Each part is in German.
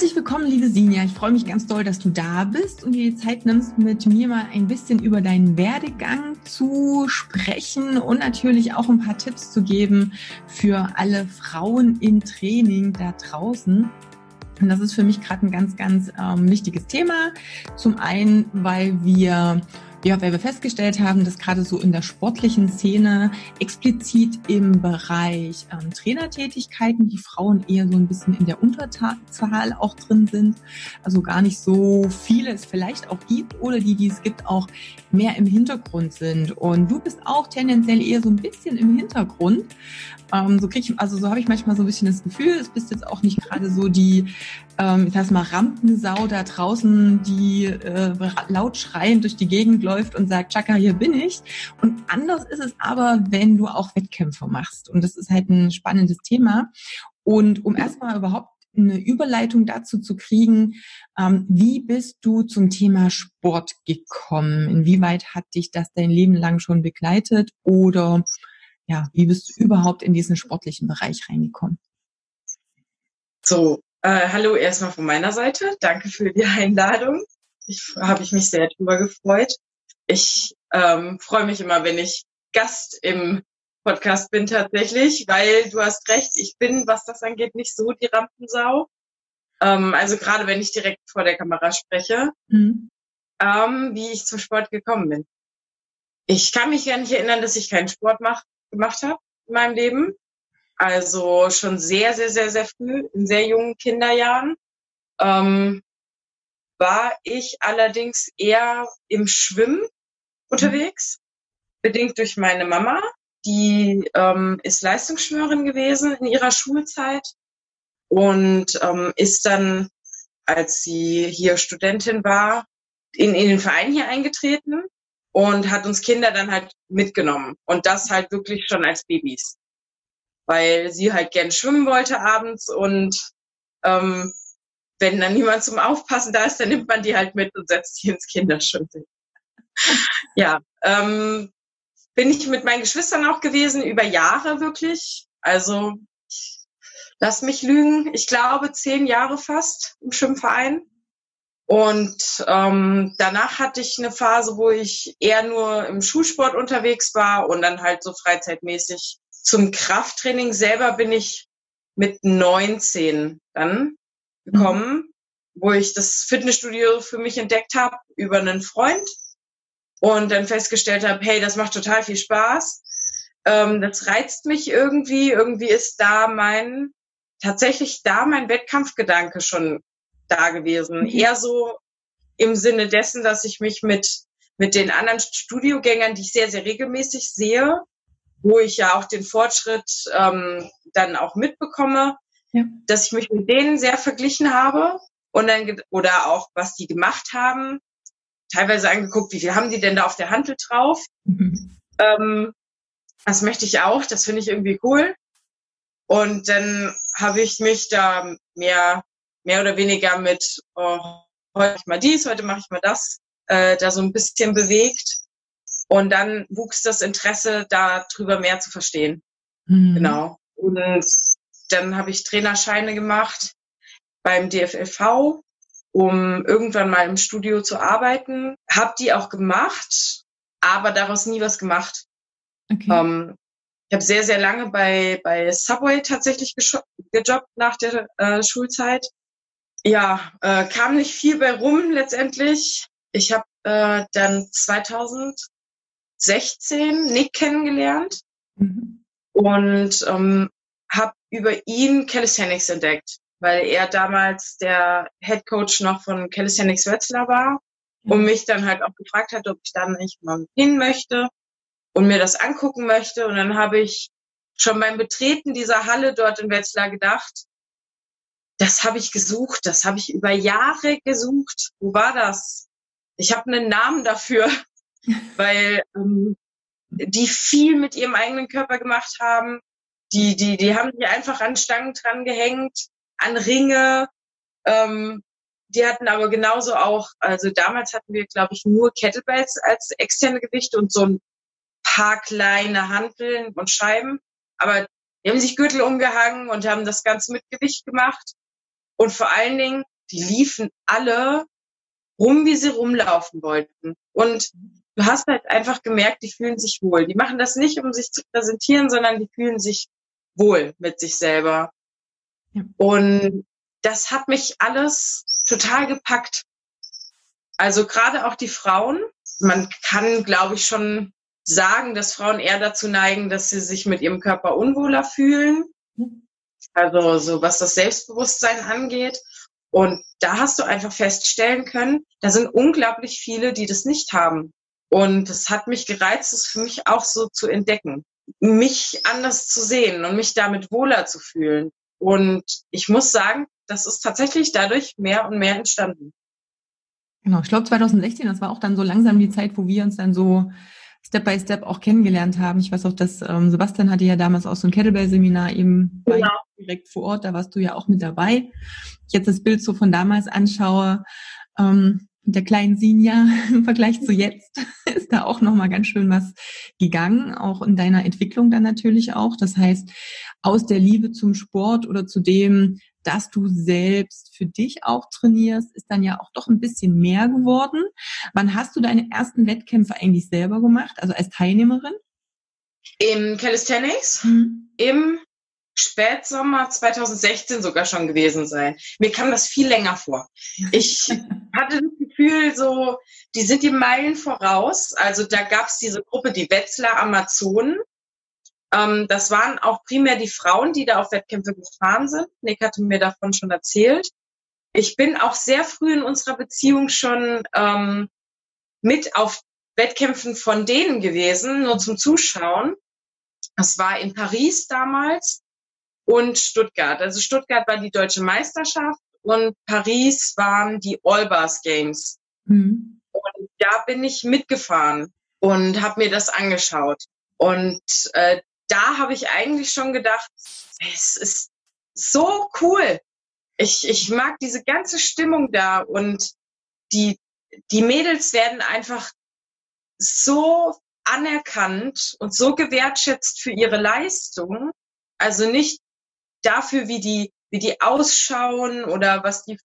Herzlich willkommen, liebe Sinja. Ich freue mich ganz doll, dass du da bist und dir die Zeit nimmst, mit mir mal ein bisschen über deinen Werdegang zu sprechen und natürlich auch ein paar Tipps zu geben für alle Frauen im Training da draußen. Und das ist für mich gerade ein ganz, ganz ähm, wichtiges Thema. Zum einen, weil wir ja, weil wir festgestellt haben, dass gerade so in der sportlichen Szene explizit im Bereich ähm, Trainertätigkeiten die Frauen eher so ein bisschen in der Unterzahl auch drin sind. Also gar nicht so viele es vielleicht auch gibt oder die, die es gibt, auch mehr im Hintergrund sind. Und du bist auch tendenziell eher so ein bisschen im Hintergrund. Ähm, so krieg ich, also so habe ich manchmal so ein bisschen das Gefühl, es bist jetzt auch nicht gerade so die, ähm, ich sag mal, Rampensau da draußen, die äh, laut schreiend durch die Gegend läuft und sagt, Chaka, hier bin ich. Und anders ist es aber, wenn du auch Wettkämpfe machst. Und das ist halt ein spannendes Thema. Und um erstmal überhaupt eine Überleitung dazu zu kriegen, ähm, wie bist du zum Thema Sport gekommen? Inwieweit hat dich das dein Leben lang schon begleitet oder ja, wie bist du überhaupt in diesen sportlichen Bereich reingekommen? So, äh, hallo erstmal von meiner Seite. Danke für die Einladung. Ich habe ich mich sehr drüber gefreut. Ich ähm, freue mich immer, wenn ich Gast im Podcast bin tatsächlich, weil du hast recht, ich bin, was das angeht, nicht so die Rampensau. Ähm, also gerade wenn ich direkt vor der Kamera spreche, mhm. ähm, wie ich zum Sport gekommen bin. Ich kann mich gar nicht erinnern, dass ich keinen Sport mache gemacht habe in meinem Leben. Also schon sehr, sehr, sehr, sehr früh, in sehr jungen Kinderjahren. Ähm, war ich allerdings eher im Schwimmen unterwegs, bedingt durch meine Mama. Die ähm, ist Leistungsschwimmerin gewesen in ihrer Schulzeit und ähm, ist dann, als sie hier Studentin war, in, in den Verein hier eingetreten und hat uns Kinder dann halt mitgenommen. Und das halt wirklich schon als Babys. Weil sie halt gern schwimmen wollte abends und ähm, wenn dann niemand zum Aufpassen da ist, dann nimmt man die halt mit und setzt sie ins Kinderschwimmen. ja, ähm, bin ich mit meinen Geschwistern auch gewesen, über Jahre wirklich. Also lass mich lügen, ich glaube zehn Jahre fast im Schwimmverein. Und ähm, danach hatte ich eine Phase, wo ich eher nur im Schulsport unterwegs war und dann halt so freizeitmäßig. Zum Krafttraining selber bin ich mit 19 dann gekommen, mhm. wo ich das Fitnessstudio für mich entdeckt habe über einen Freund und dann festgestellt habe, hey, das macht total viel Spaß. Ähm, das reizt mich irgendwie. Irgendwie ist da mein, tatsächlich da mein Wettkampfgedanke schon da gewesen. Mhm. Eher so im Sinne dessen, dass ich mich mit, mit den anderen Studiogängern, die ich sehr, sehr regelmäßig sehe, wo ich ja auch den Fortschritt ähm, dann auch mitbekomme, ja. dass ich mich mit denen sehr verglichen habe und dann oder auch was die gemacht haben, teilweise angeguckt, wie viel haben die denn da auf der Handel drauf. Mhm. Ähm, das möchte ich auch, das finde ich irgendwie cool. Und dann habe ich mich da mehr mehr oder weniger mit, oh, heute mache ich mal dies, heute mache ich mal das, äh, da so ein bisschen bewegt. Und dann wuchs das Interesse, darüber mehr zu verstehen. Mhm. Genau. Und dann habe ich Trainerscheine gemacht beim DFLV, um irgendwann mal im Studio zu arbeiten. Hab die auch gemacht, aber daraus nie was gemacht. Okay. Ähm, ich habe sehr, sehr lange bei, bei Subway tatsächlich gejobbt nach der äh, Schulzeit ja, äh, kam nicht viel bei rum letztendlich. Ich habe äh, dann 2016 Nick kennengelernt mhm. und ähm, habe über ihn Calisthenics entdeckt, weil er damals der Head Coach noch von Calisthenics Wetzlar war mhm. und mich dann halt auch gefragt hat, ob ich da nicht mal hin möchte und mir das angucken möchte. Und dann habe ich schon beim Betreten dieser Halle dort in Wetzlar gedacht, das habe ich gesucht, das habe ich über Jahre gesucht. Wo war das? Ich habe einen Namen dafür, weil ähm, die viel mit ihrem eigenen Körper gemacht haben. Die, die, die haben sich einfach an Stangen dran gehängt, an Ringe. Ähm, die hatten aber genauso auch, also damals hatten wir, glaube ich, nur Kettlebells als externe Gewichte und so ein paar kleine Hanteln und Scheiben. Aber die haben sich Gürtel umgehangen und haben das Ganze mit Gewicht gemacht. Und vor allen Dingen, die liefen alle rum, wie sie rumlaufen wollten. Und du hast halt einfach gemerkt, die fühlen sich wohl. Die machen das nicht, um sich zu präsentieren, sondern die fühlen sich wohl mit sich selber. Ja. Und das hat mich alles total gepackt. Also gerade auch die Frauen. Man kann, glaube ich, schon sagen, dass Frauen eher dazu neigen, dass sie sich mit ihrem Körper unwohler fühlen. Also so was das Selbstbewusstsein angeht. Und da hast du einfach feststellen können, da sind unglaublich viele, die das nicht haben. Und es hat mich gereizt, es für mich auch so zu entdecken, mich anders zu sehen und mich damit wohler zu fühlen. Und ich muss sagen, das ist tatsächlich dadurch mehr und mehr entstanden. Genau, ich glaube 2016, das war auch dann so langsam die Zeit, wo wir uns dann so Step by Step auch kennengelernt haben. Ich weiß auch, dass ähm, Sebastian hatte ja damals auch so ein Kettlebell-Seminar eben genau. direkt vor Ort, da warst du ja auch mit dabei. Ich jetzt das Bild so von damals anschaue, ähm, der kleinen Sinja im Vergleich zu jetzt ist da auch nochmal ganz schön was gegangen, auch in deiner Entwicklung dann natürlich auch. Das heißt, aus der Liebe zum Sport oder zu dem, dass du selbst für dich auch trainierst, ist dann ja auch doch ein bisschen mehr geworden. Wann hast du deine ersten Wettkämpfe eigentlich selber gemacht, also als Teilnehmerin? Im Calisthenics, mhm. im Spätsommer 2016 sogar schon gewesen sein. Mir kam das viel länger vor. Ich hatte das Gefühl, so, die sind die Meilen voraus. Also da gab es diese Gruppe, die Wetzlar Amazonen. Ähm, das waren auch primär die Frauen, die da auf Wettkämpfe gefahren sind. Nick hatte mir davon schon erzählt. Ich bin auch sehr früh in unserer Beziehung schon ähm, mit auf Wettkämpfen von denen gewesen, nur zum Zuschauen. Das war in Paris damals und Stuttgart. Also Stuttgart war die deutsche Meisterschaft und Paris waren die Allbars Games. Mhm. Und da bin ich mitgefahren und habe mir das angeschaut. Und äh, da habe ich eigentlich schon gedacht, es ist so cool. Ich, ich mag diese ganze Stimmung da und die, die Mädels werden einfach so anerkannt und so gewertschätzt für ihre Leistung. Also nicht dafür, wie die, wie die ausschauen oder was die,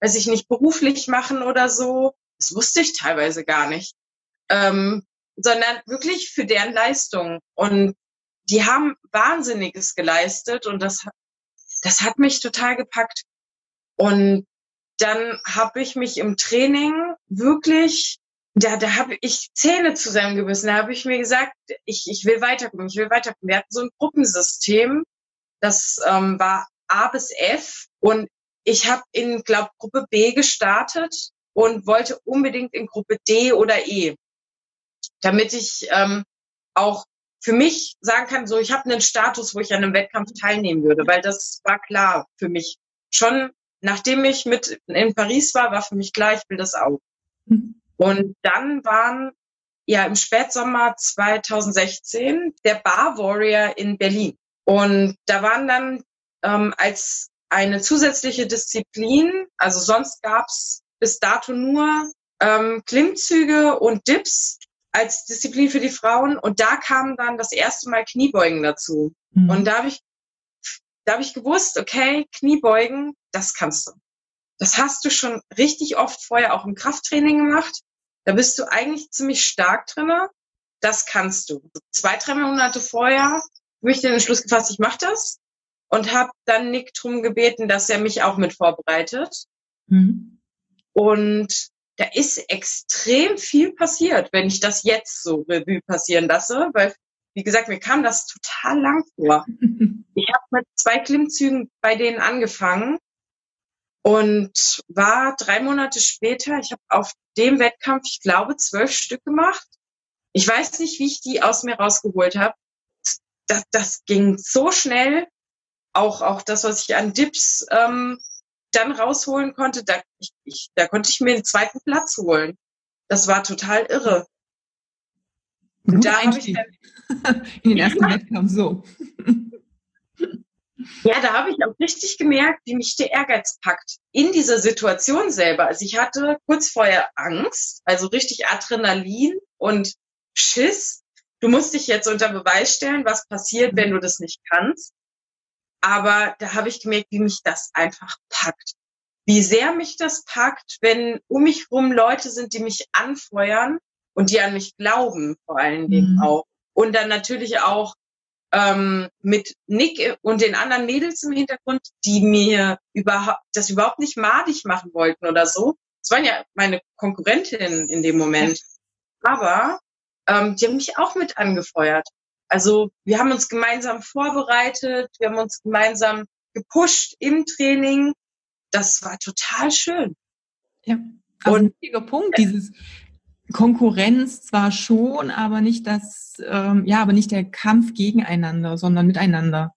weiß ich nicht, beruflich machen oder so. Das wusste ich teilweise gar nicht. Ähm, sondern wirklich für deren Leistung. Und die haben Wahnsinniges geleistet und das, das hat mich total gepackt. Und dann habe ich mich im Training wirklich, da, da habe ich Zähne zusammengebissen. Da habe ich mir gesagt, ich, ich will weiterkommen, ich will weiterkommen. Wir hatten so ein Gruppensystem, das ähm, war A bis F und ich habe in, glaube Gruppe B gestartet und wollte unbedingt in Gruppe D oder E, damit ich ähm, auch für mich sagen kann, so ich habe einen Status, wo ich an einem Wettkampf teilnehmen würde, weil das war klar für mich. Schon nachdem ich mit in Paris war, war für mich klar, ich will das auch. Mhm. Und dann waren ja im Spätsommer 2016 der Bar Warrior in Berlin. Und da waren dann ähm, als eine zusätzliche Disziplin, also sonst gab's bis dato nur ähm, Klimmzüge und Dips als Disziplin für die Frauen und da kam dann das erste Mal Kniebeugen dazu. Mhm. Und da habe ich, da habe ich gewusst, okay, Kniebeugen, das kannst du. Das hast du schon richtig oft vorher auch im Krafttraining gemacht. Da bist du eigentlich ziemlich stark drinne. Das kannst du. Zwei, drei Monate vorher habe ich den Entschluss gefasst, ich mache das und habe dann Nick drum gebeten, dass er mich auch mit vorbereitet. Mhm. Und da ist extrem viel passiert, wenn ich das jetzt so Revue passieren lasse, weil, wie gesagt, mir kam das total lang vor. ich habe mit zwei Klimmzügen bei denen angefangen und war drei Monate später, ich habe auf dem Wettkampf, ich glaube, zwölf Stück gemacht. Ich weiß nicht, wie ich die aus mir rausgeholt habe. Das, das ging so schnell. Auch, auch das, was ich an Dips ähm, dann rausholen konnte, da, ich, ich, da konnte ich mir einen zweiten Platz holen. Das war total irre. Und da habe ich dann in den ersten Wettkampf so. Ja, da habe ich auch richtig gemerkt, wie mich der Ehrgeiz packt. In dieser Situation selber. Also ich hatte kurz vorher Angst, also richtig Adrenalin und Schiss. Du musst dich jetzt unter Beweis stellen, was passiert, wenn du das nicht kannst. Aber da habe ich gemerkt, wie mich das einfach packt. Wie sehr mich das packt, wenn um mich rum Leute sind, die mich anfeuern und die an mich glauben, vor allen Dingen mhm. auch. Und dann natürlich auch ähm, mit Nick und den anderen Mädels im Hintergrund, die mir überhaupt das überhaupt nicht madig machen wollten oder so. Das waren ja meine Konkurrentinnen in dem Moment. Aber ähm, die haben mich auch mit angefeuert. Also wir haben uns gemeinsam vorbereitet, wir haben uns gemeinsam gepusht im Training. Das war total schön. Ja, also und ein wichtiger Punkt, dieses Konkurrenz zwar schon, aber nicht das, ähm, ja, aber nicht der Kampf gegeneinander, sondern miteinander.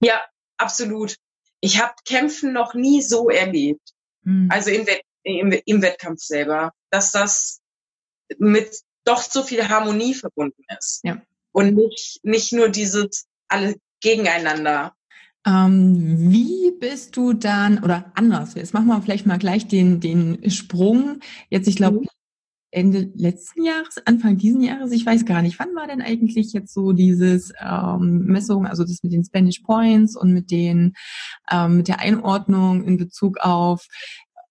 Ja, absolut. Ich habe Kämpfen noch nie so erlebt. Mhm. Also im, Wett im, im Wettkampf selber, dass das mit doch so viel Harmonie verbunden ist. Ja. Und nicht, nicht nur dieses alle gegeneinander. Ähm, wie bist du dann, oder anders, jetzt machen wir vielleicht mal gleich den, den Sprung. Jetzt, ich glaube, mhm. Ende letzten Jahres, Anfang diesen Jahres, ich weiß gar nicht, wann war denn eigentlich jetzt so dieses ähm, Messung, also das mit den Spanish Points und mit den ähm, mit der Einordnung in Bezug auf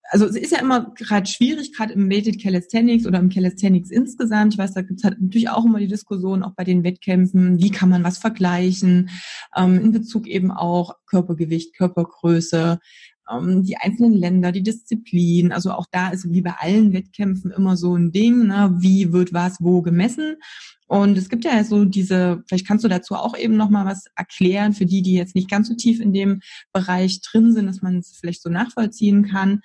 also es ist ja immer gerade schwierig, gerade im Weighted Calisthenics oder im Calisthenics insgesamt. Ich weiß, da gibt es halt natürlich auch immer die Diskussion, auch bei den Wettkämpfen, wie kann man was vergleichen, ähm, in Bezug eben auch Körpergewicht, Körpergröße ähm, die einzelnen Länder, die Disziplin. Also auch da ist wie bei allen Wettkämpfen immer so ein Ding, ne? wie wird was wo gemessen. Und es gibt ja so diese, vielleicht kannst du dazu auch eben nochmal was erklären für die, die jetzt nicht ganz so tief in dem Bereich drin sind, dass man es vielleicht so nachvollziehen kann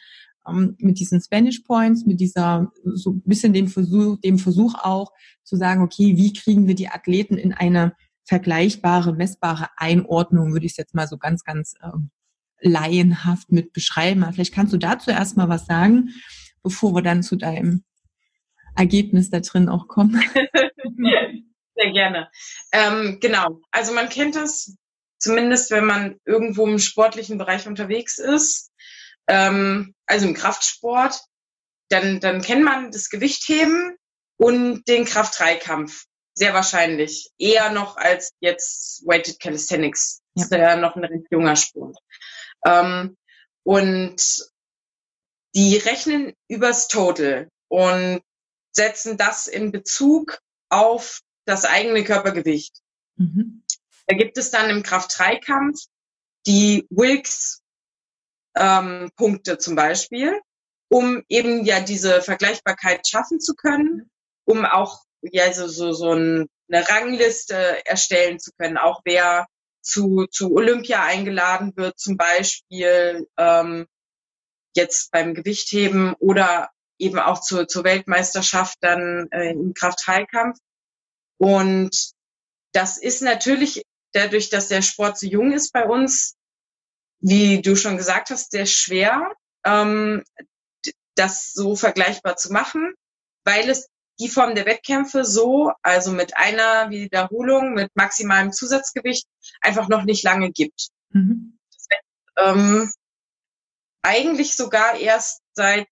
ähm, mit diesen Spanish Points, mit dieser so ein bisschen dem Versuch, dem Versuch auch zu sagen, okay, wie kriegen wir die Athleten in eine vergleichbare, messbare Einordnung, würde ich es jetzt mal so ganz, ganz ähm, laienhaft mit beschreiben. Vielleicht kannst du dazu erstmal was sagen, bevor wir dann zu deinem Ergebnis da drin auch kommen. Sehr gerne. Ähm, genau. Also man kennt das zumindest, wenn man irgendwo im sportlichen Bereich unterwegs ist, ähm, also im Kraftsport, dann, dann kennt man das Gewichtheben und den Kraft-3-Kampf. Sehr wahrscheinlich. Eher noch als jetzt Weighted Calisthenics. Ja. Das ist ja noch ein recht junger Sport. Ähm, und die rechnen übers Total und setzen das in Bezug auf das eigene Körpergewicht. Mhm. Da gibt es dann im Kraft-3-Kampf die Wilks-Punkte ähm, zum Beispiel, um eben ja diese Vergleichbarkeit schaffen zu können, um auch ja so, so, so eine Rangliste erstellen zu können, auch wer zu, zu Olympia eingeladen wird, zum Beispiel ähm, jetzt beim Gewichtheben oder eben auch zur, zur Weltmeisterschaft dann äh, im Kraft-Heilkampf. Und das ist natürlich dadurch, dass der Sport so jung ist bei uns, wie du schon gesagt hast, sehr schwer, ähm, das so vergleichbar zu machen, weil es die Form der Wettkämpfe so, also mit einer Wiederholung, mit maximalem Zusatzgewicht, einfach noch nicht lange gibt. Mhm. Das, ähm, eigentlich sogar erst seit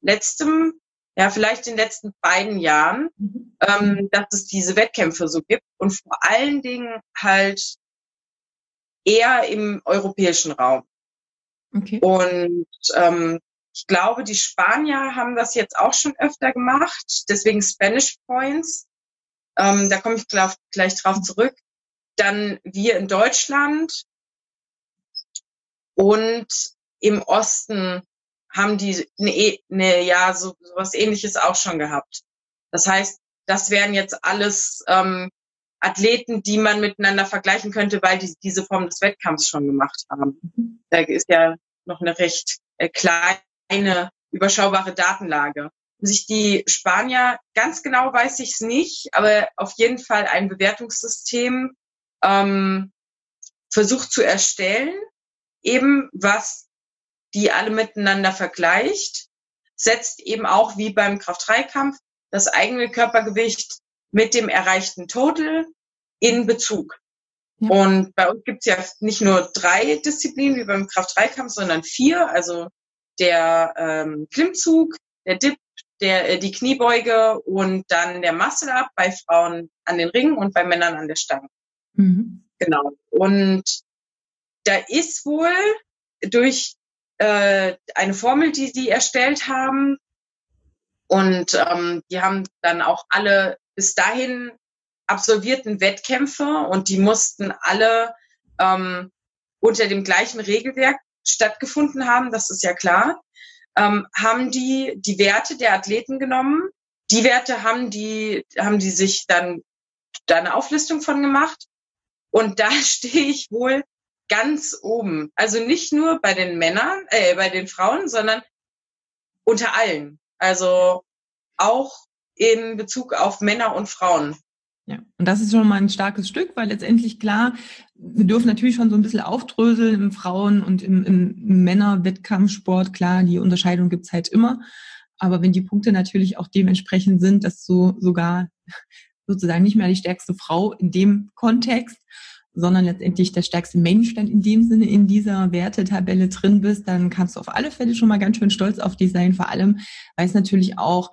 letztem, ja, vielleicht den letzten beiden Jahren, mhm. ähm, dass es diese Wettkämpfe so gibt und vor allen Dingen halt eher im europäischen Raum. Okay. Und ähm, ich glaube, die Spanier haben das jetzt auch schon öfter gemacht, deswegen Spanish Points. Ähm, da komme ich glaub, gleich drauf zurück. Dann wir in Deutschland und im Osten haben die eine, eine ja so, so was Ähnliches auch schon gehabt. Das heißt, das wären jetzt alles ähm, Athleten, die man miteinander vergleichen könnte, weil die diese Form des Wettkampfs schon gemacht haben. Da ist ja noch eine recht äh, kleine eine überschaubare Datenlage. Sich die Spanier, ganz genau weiß ich es nicht, aber auf jeden Fall ein Bewertungssystem ähm, versucht zu erstellen, eben was die alle miteinander vergleicht, setzt eben auch wie beim Kraft-3-Kampf das eigene Körpergewicht mit dem erreichten Total in Bezug. Ja. Und bei uns gibt's ja nicht nur drei Disziplinen wie beim Kraft-3-Kampf, sondern vier. Also der ähm, Klimmzug, der Dip, der, äh, die Kniebeuge und dann der Muscle-Up bei Frauen an den Ringen und bei Männern an der Stange. Mhm. Genau. Und da ist wohl durch äh, eine Formel, die sie erstellt haben, und ähm, die haben dann auch alle bis dahin absolvierten Wettkämpfe und die mussten alle ähm, unter dem gleichen Regelwerk stattgefunden haben, das ist ja klar, ähm, haben die die Werte der Athleten genommen. Die Werte haben die, haben die sich dann da eine Auflistung von gemacht. Und da stehe ich wohl ganz oben. Also nicht nur bei den Männern, äh, bei den Frauen, sondern unter allen. Also auch in Bezug auf Männer und Frauen. Ja, und das ist schon mal ein starkes Stück, weil letztendlich klar, wir dürfen natürlich schon so ein bisschen aufdröseln im Frauen- und im, im Männer-Wettkampfsport. Klar, die Unterscheidung gibt's halt immer. Aber wenn die Punkte natürlich auch dementsprechend sind, dass du sogar sozusagen nicht mehr die stärkste Frau in dem Kontext, sondern letztendlich der stärkste Mensch dann in dem Sinne in dieser Wertetabelle drin bist, dann kannst du auf alle Fälle schon mal ganz schön stolz auf dich sein. Vor allem, weil es natürlich auch,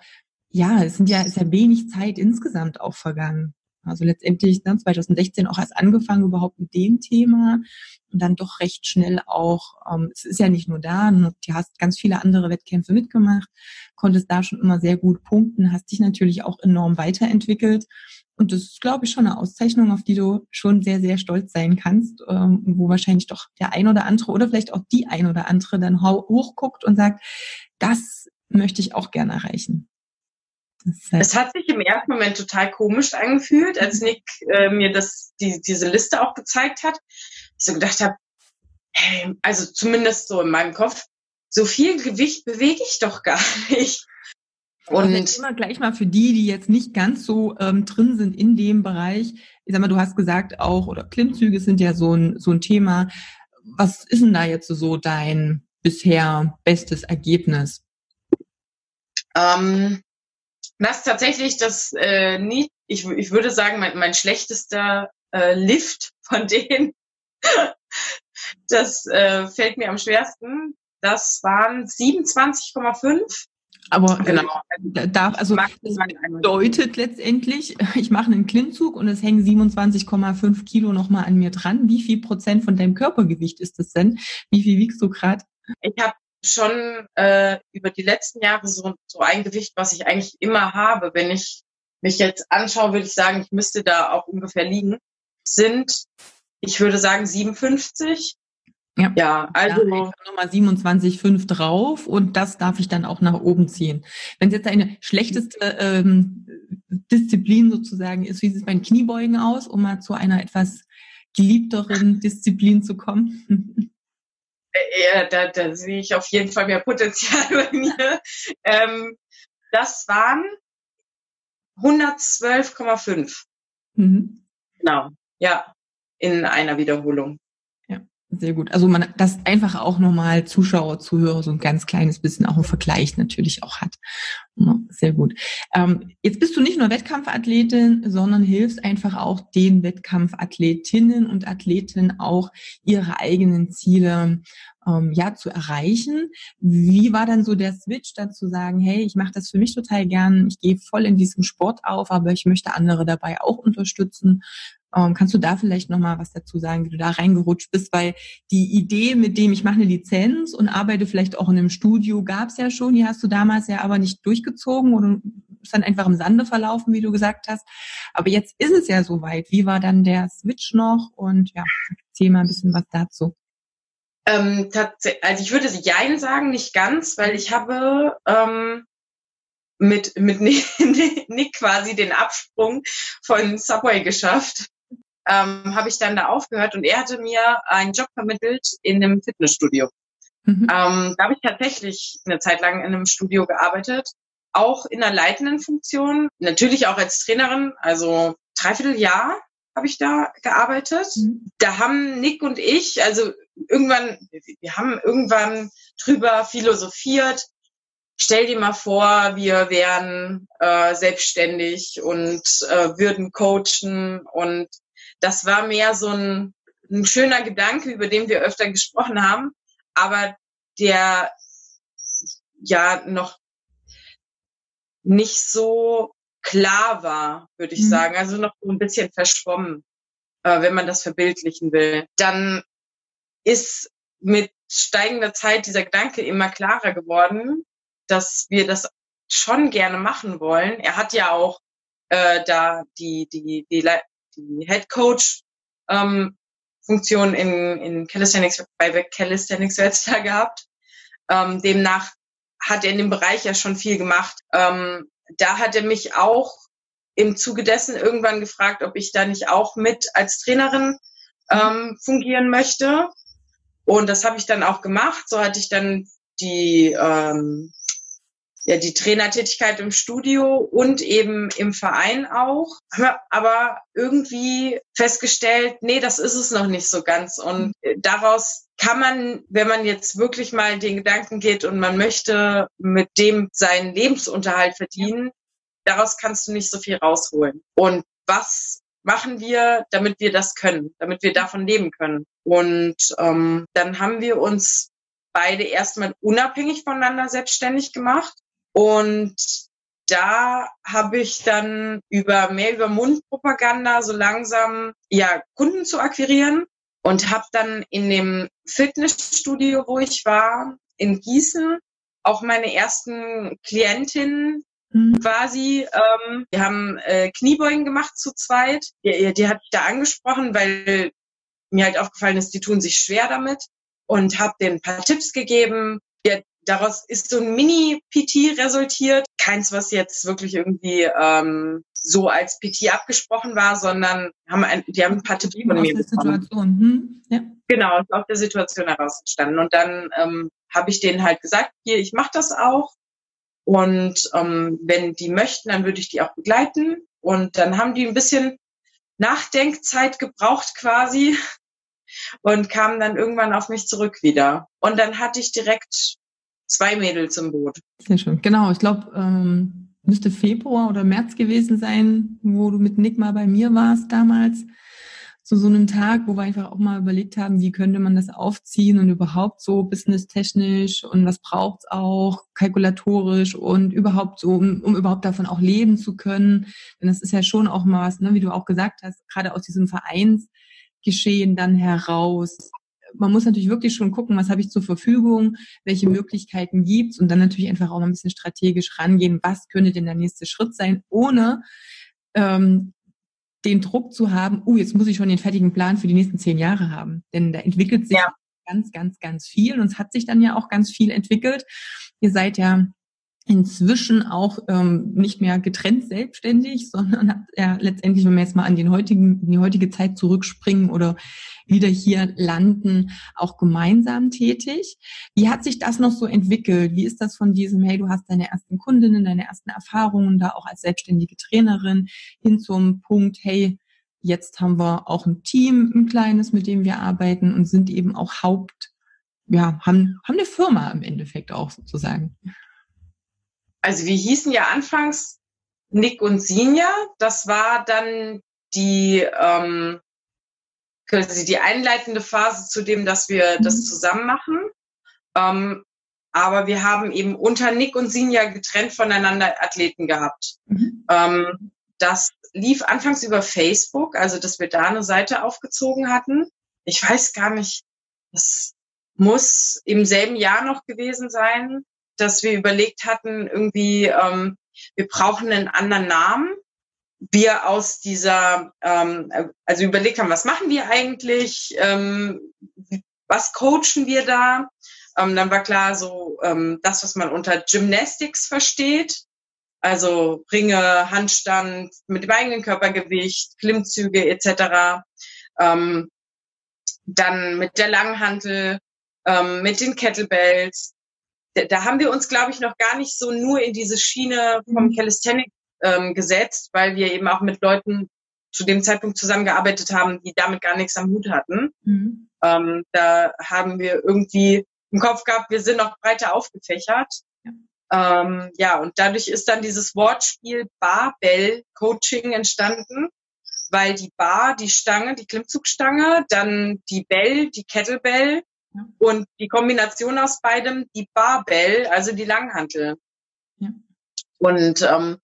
ja, es sind ja, ist ja wenig Zeit insgesamt auch vergangen. Also letztendlich ne, 2016 auch erst angefangen überhaupt mit dem Thema und dann doch recht schnell auch, ähm, es ist ja nicht nur da, du hast ganz viele andere Wettkämpfe mitgemacht, konntest da schon immer sehr gut punkten, hast dich natürlich auch enorm weiterentwickelt und das ist, glaube ich, schon eine Auszeichnung, auf die du schon sehr, sehr stolz sein kannst, ähm, wo wahrscheinlich doch der ein oder andere oder vielleicht auch die ein oder andere dann hochguckt und sagt, das möchte ich auch gerne erreichen. Es hat sich im ersten Moment total komisch angefühlt, als Nick äh, mir das, die, diese Liste auch gezeigt hat. Ich so gedacht habe, hey, also zumindest so in meinem Kopf, so viel Gewicht bewege ich doch gar nicht. Und jetzt immer gleich mal für die, die jetzt nicht ganz so ähm, drin sind in dem Bereich. Ich sag mal, du hast gesagt auch, oder Klimmzüge sind ja so ein, so ein Thema. Was ist denn da jetzt so dein bisher bestes Ergebnis? Ähm, das ist tatsächlich das äh, nie, ich, ich würde sagen, mein, mein schlechtester äh, Lift von denen. das äh, fällt mir am schwersten. Das waren 27,5 aber genau. äh, darf, also das bedeutet letztendlich, ich mache einen Klimmzug und es hängen 27,5 Kilo nochmal an mir dran. Wie viel Prozent von deinem Körpergewicht ist das denn? Wie viel wiegst du gerade? Ich habe schon äh, über die letzten Jahre so, so ein Gewicht, was ich eigentlich immer habe. Wenn ich mich jetzt anschaue, würde ich sagen, ich müsste da auch ungefähr liegen. Sind, ich würde sagen, 57. Ja, ja also ja, nochmal 27,5 drauf und das darf ich dann auch nach oben ziehen. Wenn es jetzt eine schlechteste ähm, Disziplin sozusagen ist, wie sieht es bei den Kniebeugen aus, um mal zu einer etwas geliebteren Disziplin zu kommen? Ja, da, da sehe ich auf jeden Fall mehr Potenzial bei mir. ähm, das waren 112,5. Mhm. Genau, ja, in einer Wiederholung. Sehr gut. Also man das einfach auch nochmal Zuschauer, Zuhörer so ein ganz kleines bisschen auch im Vergleich natürlich auch hat. Sehr gut. Ähm, jetzt bist du nicht nur Wettkampfathletin, sondern hilfst einfach auch den Wettkampfathletinnen und Athleten auch ihre eigenen Ziele ähm, ja zu erreichen. Wie war dann so der Switch dazu sagen, hey, ich mache das für mich total gern, ich gehe voll in diesem Sport auf, aber ich möchte andere dabei auch unterstützen. Ähm, kannst du da vielleicht nochmal was dazu sagen, wie du da reingerutscht bist? Weil die Idee, mit dem ich mache eine Lizenz und arbeite vielleicht auch in einem Studio, gab es ja schon. Die hast du damals ja aber nicht durchgezogen oder ist dann einfach im Sande verlaufen, wie du gesagt hast. Aber jetzt ist es ja soweit. Wie war dann der Switch noch? Und ja, erzähl mal ein bisschen was dazu. Ähm, also ich würde Jein sagen, nicht ganz, weil ich habe ähm, mit, mit Nick quasi den Absprung von Subway geschafft ähm, habe ich dann da aufgehört und er hatte mir einen Job vermittelt in einem Fitnessstudio. Mhm. Ähm, da habe ich tatsächlich eine Zeit lang in einem Studio gearbeitet, auch in einer leitenden Funktion, natürlich auch als Trainerin, also dreiviertel Jahr habe ich da gearbeitet. Mhm. Da haben Nick und ich, also irgendwann, wir haben irgendwann drüber philosophiert, stell dir mal vor, wir wären äh, selbstständig und äh, würden coachen. Und das war mehr so ein, ein schöner Gedanke, über den wir öfter gesprochen haben, aber der ja noch nicht so klar war, würde ich mhm. sagen. Also noch so ein bisschen verschwommen, äh, wenn man das verbildlichen will. Dann ist mit steigender Zeit dieser Gedanke immer klarer geworden, dass wir das schon gerne machen wollen. Er hat ja auch äh, da die, die, die, die Head Coach ähm, Funktion in, in Calisthenics, bei Calisthenics Wetzlar gehabt. Ähm, demnach hat er in dem Bereich ja schon viel gemacht. Ähm, da hat er mich auch im Zuge dessen irgendwann gefragt, ob ich da nicht auch mit als Trainerin ähm, fungieren möchte. Und das habe ich dann auch gemacht. So hatte ich dann die ähm, ja, die Trainertätigkeit im Studio und eben im Verein auch. Aber irgendwie festgestellt, nee, das ist es noch nicht so ganz. Und daraus kann man, wenn man jetzt wirklich mal den Gedanken geht und man möchte mit dem seinen Lebensunterhalt verdienen, daraus kannst du nicht so viel rausholen. Und was machen wir, damit wir das können, damit wir davon leben können? Und ähm, dann haben wir uns beide erstmal unabhängig voneinander selbstständig gemacht und da habe ich dann über mehr über Mundpropaganda so langsam ja Kunden zu akquirieren und habe dann in dem Fitnessstudio, wo ich war, in Gießen auch meine ersten Klientinnen mhm. quasi. Ähm, wir haben äh, Kniebeugen gemacht zu zweit. Die, die hat ich da angesprochen, weil mir halt aufgefallen ist, die tun sich schwer damit und habe denen ein paar Tipps gegeben. Ja, daraus ist so ein Mini-PT resultiert. Keins, was jetzt wirklich irgendwie ähm, so als PT abgesprochen war, sondern haben ein, die haben ein paar Tipps von mir bekommen. Situation. Hm? Ja. Genau, ist aus der Situation heraus entstanden. Und dann ähm, habe ich denen halt gesagt, hier, ich mache das auch. Und ähm, wenn die möchten, dann würde ich die auch begleiten. Und dann haben die ein bisschen Nachdenkzeit gebraucht quasi und kamen dann irgendwann auf mich zurück wieder. Und dann hatte ich direkt zwei Mädels im Boot. Sehr schön. Genau, ich glaube, ähm, müsste Februar oder März gewesen sein, wo du mit Nick mal bei mir warst damals. Zu so einem Tag, wo wir einfach auch mal überlegt haben, wie könnte man das aufziehen und überhaupt so businesstechnisch und was braucht's auch kalkulatorisch und überhaupt so, um, um überhaupt davon auch leben zu können. Denn das ist ja schon auch mal was, ne, wie du auch gesagt hast, gerade aus diesem Vereinsgeschehen dann heraus man muss natürlich wirklich schon gucken, was habe ich zur Verfügung, welche Möglichkeiten gibt's und dann natürlich einfach auch mal ein bisschen strategisch rangehen, was könnte denn der nächste Schritt sein, ohne ähm, den Druck zu haben, oh, jetzt muss ich schon den fertigen Plan für die nächsten zehn Jahre haben. Denn da entwickelt sich ja. ganz, ganz, ganz viel und es hat sich dann ja auch ganz viel entwickelt. Ihr seid ja inzwischen auch ähm, nicht mehr getrennt selbstständig, sondern hat ja letztendlich, wenn wir jetzt mal an den heutigen, in die heutige Zeit zurückspringen oder wieder hier landen, auch gemeinsam tätig. Wie hat sich das noch so entwickelt? Wie ist das von diesem, hey, du hast deine ersten Kundinnen, deine ersten Erfahrungen da auch als selbstständige Trainerin hin zum Punkt, hey, jetzt haben wir auch ein Team, ein kleines, mit dem wir arbeiten und sind eben auch Haupt, ja, haben, haben eine Firma im Endeffekt auch sozusagen. Also wir hießen ja anfangs Nick und Sinja. Das war dann die ähm, quasi die einleitende Phase zu dem, dass wir mhm. das zusammen machen. Ähm, aber wir haben eben unter Nick und Sinja getrennt voneinander Athleten gehabt. Mhm. Ähm, das lief anfangs über Facebook, also dass wir da eine Seite aufgezogen hatten. Ich weiß gar nicht, das muss im selben Jahr noch gewesen sein, dass wir überlegt hatten, irgendwie, ähm, wir brauchen einen anderen Namen. Wir aus dieser, ähm, also überlegt haben, was machen wir eigentlich, ähm, was coachen wir da? Ähm, dann war klar, so ähm, das, was man unter Gymnastics versteht, also Ringe, Handstand mit dem eigenen Körpergewicht, Klimmzüge etc. Ähm, dann mit der Langhantel, ähm, mit den Kettlebells, da, da haben wir uns, glaube ich, noch gar nicht so nur in diese Schiene vom mhm. Calisthenics ähm, gesetzt, weil wir eben auch mit Leuten zu dem Zeitpunkt zusammengearbeitet haben, die damit gar nichts am Hut hatten. Mhm. Ähm, da haben wir irgendwie im Kopf gehabt, wir sind noch breiter aufgefächert. Ja. Ähm, ja, und dadurch ist dann dieses Wortspiel Barbell-Coaching entstanden, weil die Bar, die Stange, die Klimmzugstange, dann die Bell, die Kettlebell ja. und die Kombination aus beidem, die Barbell, also die Langhantel. Ja. Und ähm,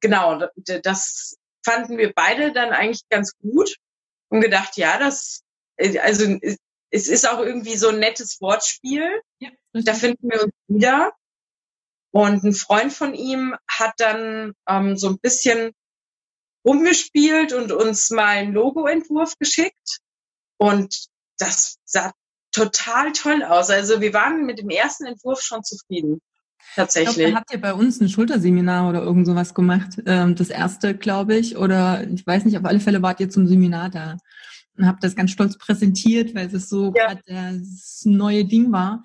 genau, das fanden wir beide dann eigentlich ganz gut und gedacht, ja, das, äh, also es ist auch irgendwie so ein nettes Wortspiel. Ja, da finden wir uns wieder. Und ein Freund von ihm hat dann ähm, so ein bisschen rumgespielt und uns mal einen Logoentwurf geschickt. Und das sah total toll aus. Also wir waren mit dem ersten Entwurf schon zufrieden. Tatsächlich. Ich glaub, habt ihr bei uns ein Schulterseminar oder irgend sowas gemacht? Ähm, das erste, glaube ich. Oder ich weiß nicht, auf alle Fälle wart ihr zum Seminar da und habt das ganz stolz präsentiert, weil es so ja. gerade das neue Ding war.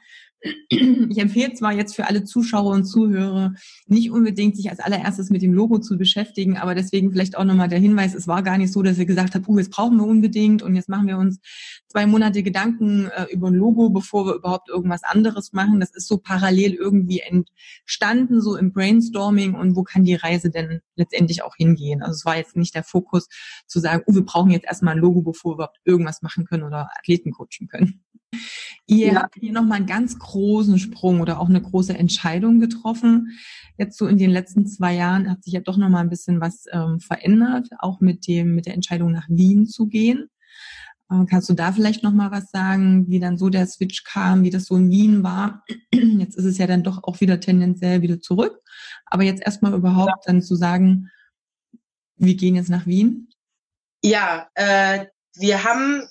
Ich empfehle zwar jetzt für alle Zuschauer und Zuhörer nicht unbedingt sich als allererstes mit dem Logo zu beschäftigen, aber deswegen vielleicht auch nochmal der Hinweis, es war gar nicht so, dass ihr gesagt habt, uh, jetzt brauchen wir unbedingt und jetzt machen wir uns zwei Monate Gedanken äh, über ein Logo, bevor wir überhaupt irgendwas anderes machen. Das ist so parallel irgendwie entstanden, so im Brainstorming und wo kann die Reise denn letztendlich auch hingehen. Also es war jetzt nicht der Fokus zu sagen, uh, wir brauchen jetzt erstmal ein Logo, bevor wir überhaupt irgendwas machen können oder Athleten coachen können. Ihr ja. habt hier nochmal einen ganz großen Sprung oder auch eine große Entscheidung getroffen. Jetzt so in den letzten zwei Jahren hat sich ja doch nochmal ein bisschen was ähm, verändert, auch mit dem, mit der Entscheidung nach Wien zu gehen. Äh, kannst du da vielleicht nochmal was sagen, wie dann so der Switch kam, wie das so in Wien war? Jetzt ist es ja dann doch auch wieder tendenziell wieder zurück. Aber jetzt erstmal überhaupt ja. dann zu sagen, wir gehen jetzt nach Wien? Ja, äh, wir haben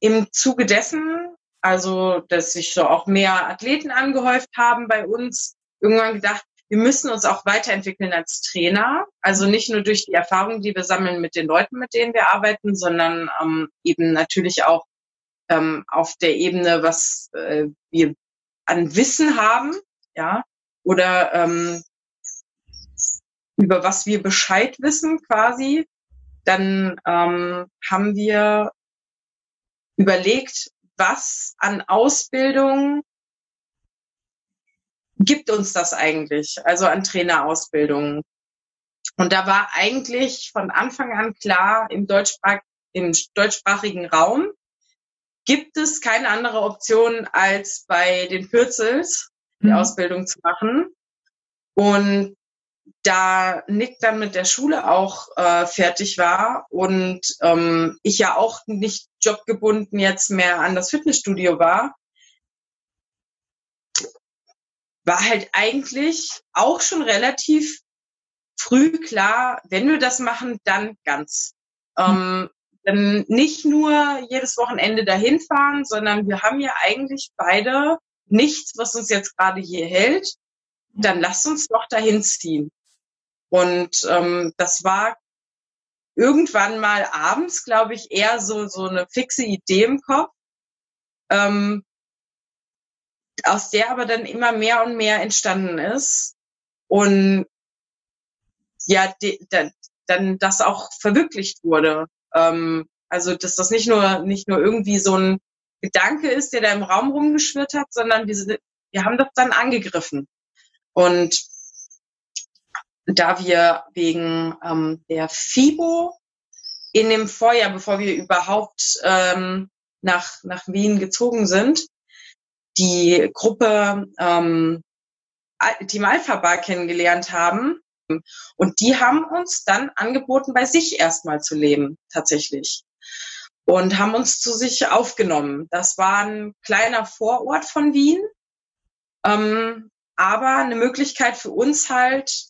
im Zuge dessen also dass sich so auch mehr Athleten angehäuft haben bei uns, irgendwann gedacht, wir müssen uns auch weiterentwickeln als Trainer. Also nicht nur durch die Erfahrung, die wir sammeln mit den Leuten, mit denen wir arbeiten, sondern ähm, eben natürlich auch ähm, auf der Ebene, was äh, wir an Wissen haben, ja, oder ähm, über was wir Bescheid wissen quasi. Dann ähm, haben wir überlegt, was an Ausbildung gibt uns das eigentlich, also an Trainerausbildung. Und da war eigentlich von Anfang an klar, im, Deutschsprach im deutschsprachigen Raum gibt es keine andere Option, als bei den Fürzels die mhm. Ausbildung zu machen. Und da Nick dann mit der Schule auch äh, fertig war und ähm, ich ja auch nicht jobgebunden jetzt mehr an das Fitnessstudio war, war halt eigentlich auch schon relativ früh klar, wenn wir das machen, dann ganz. Ähm, dann nicht nur jedes Wochenende dahin fahren, sondern wir haben ja eigentlich beide nichts, was uns jetzt gerade hier hält. Dann lasst uns doch dahin ziehen. Und ähm, das war irgendwann mal abends, glaube ich, eher so, so eine fixe Idee im Kopf, ähm, aus der aber dann immer mehr und mehr entstanden ist. Und ja, die, da, dann das auch verwirklicht wurde. Ähm, also, dass das nicht nur, nicht nur irgendwie so ein Gedanke ist, der da im Raum rumgeschwirrt hat, sondern wir, wir haben das dann angegriffen. Und da wir wegen ähm, der FIBO in dem Vorjahr, bevor wir überhaupt ähm, nach, nach Wien gezogen sind, die Gruppe ähm, Team Alpha Bar kennengelernt haben. Und die haben uns dann angeboten, bei sich erstmal zu leben, tatsächlich. Und haben uns zu sich aufgenommen. Das war ein kleiner Vorort von Wien, ähm, aber eine Möglichkeit für uns halt,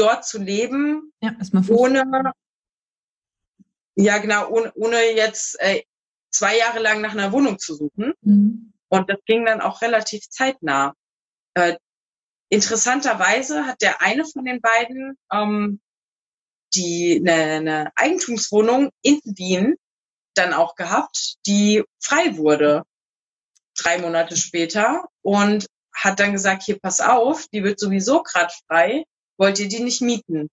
dort zu leben, ja, ohne, ja genau, ohne, ohne jetzt äh, zwei Jahre lang nach einer Wohnung zu suchen. Mhm. Und das ging dann auch relativ zeitnah. Äh, interessanterweise hat der eine von den beiden ähm, die eine, eine Eigentumswohnung in Wien dann auch gehabt, die frei wurde drei Monate später und hat dann gesagt, hier pass auf, die wird sowieso gerade frei wollt ihr die nicht mieten.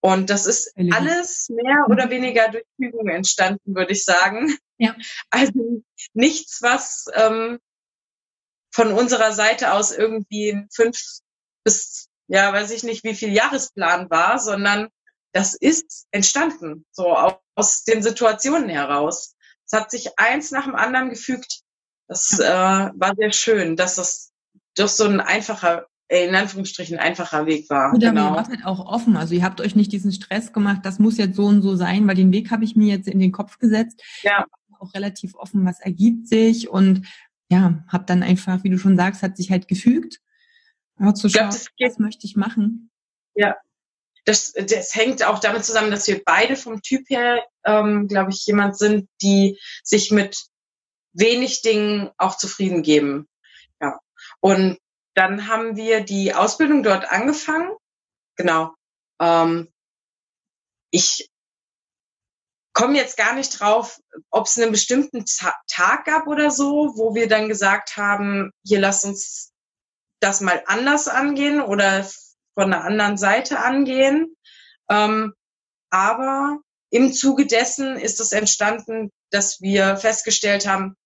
Und das ist alles mehr oder mhm. weniger durch Fügung entstanden, würde ich sagen. Ja. Also nichts, was ähm, von unserer Seite aus irgendwie ein fünf bis, ja, weiß ich nicht, wie viel Jahresplan war, sondern das ist entstanden, so aus den Situationen heraus. Es hat sich eins nach dem anderen gefügt. Das äh, war sehr schön, dass das doch so ein einfacher, in Anführungsstrichen einfacher Weg war. Oder genau. ihr wart halt auch offen. Also ihr habt euch nicht diesen Stress gemacht, das muss jetzt so und so sein, weil den Weg habe ich mir jetzt in den Kopf gesetzt. Ja. Auch relativ offen, was ergibt sich und ja, hab dann einfach, wie du schon sagst, hat sich halt gefügt. Ja, zu schauen, was möchte ich machen. Ja, das, das hängt auch damit zusammen, dass wir beide vom Typ her, ähm, glaube ich, jemand sind, die sich mit wenig Dingen auch zufrieden geben. Ja. Und dann haben wir die Ausbildung dort angefangen. Genau. Ähm, ich komme jetzt gar nicht drauf, ob es einen bestimmten Tag gab oder so, wo wir dann gesagt haben, hier lass uns das mal anders angehen oder von einer anderen Seite angehen. Ähm, aber im Zuge dessen ist es entstanden, dass wir festgestellt haben,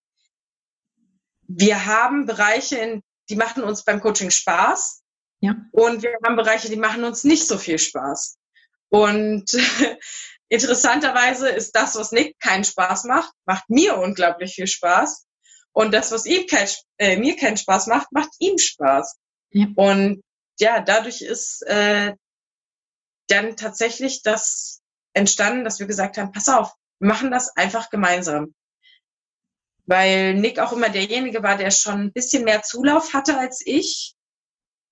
wir haben Bereiche, in, die machen uns beim Coaching Spaß. Ja. Und wir haben Bereiche, die machen uns nicht so viel Spaß. Und interessanterweise ist das, was Nick keinen Spaß macht, macht mir unglaublich viel Spaß. Und das, was ihm kein, äh, mir keinen Spaß macht, macht ihm Spaß. Ja. Und ja, dadurch ist äh, dann tatsächlich das entstanden, dass wir gesagt haben, pass auf, wir machen das einfach gemeinsam. Weil Nick auch immer derjenige war, der schon ein bisschen mehr Zulauf hatte als ich.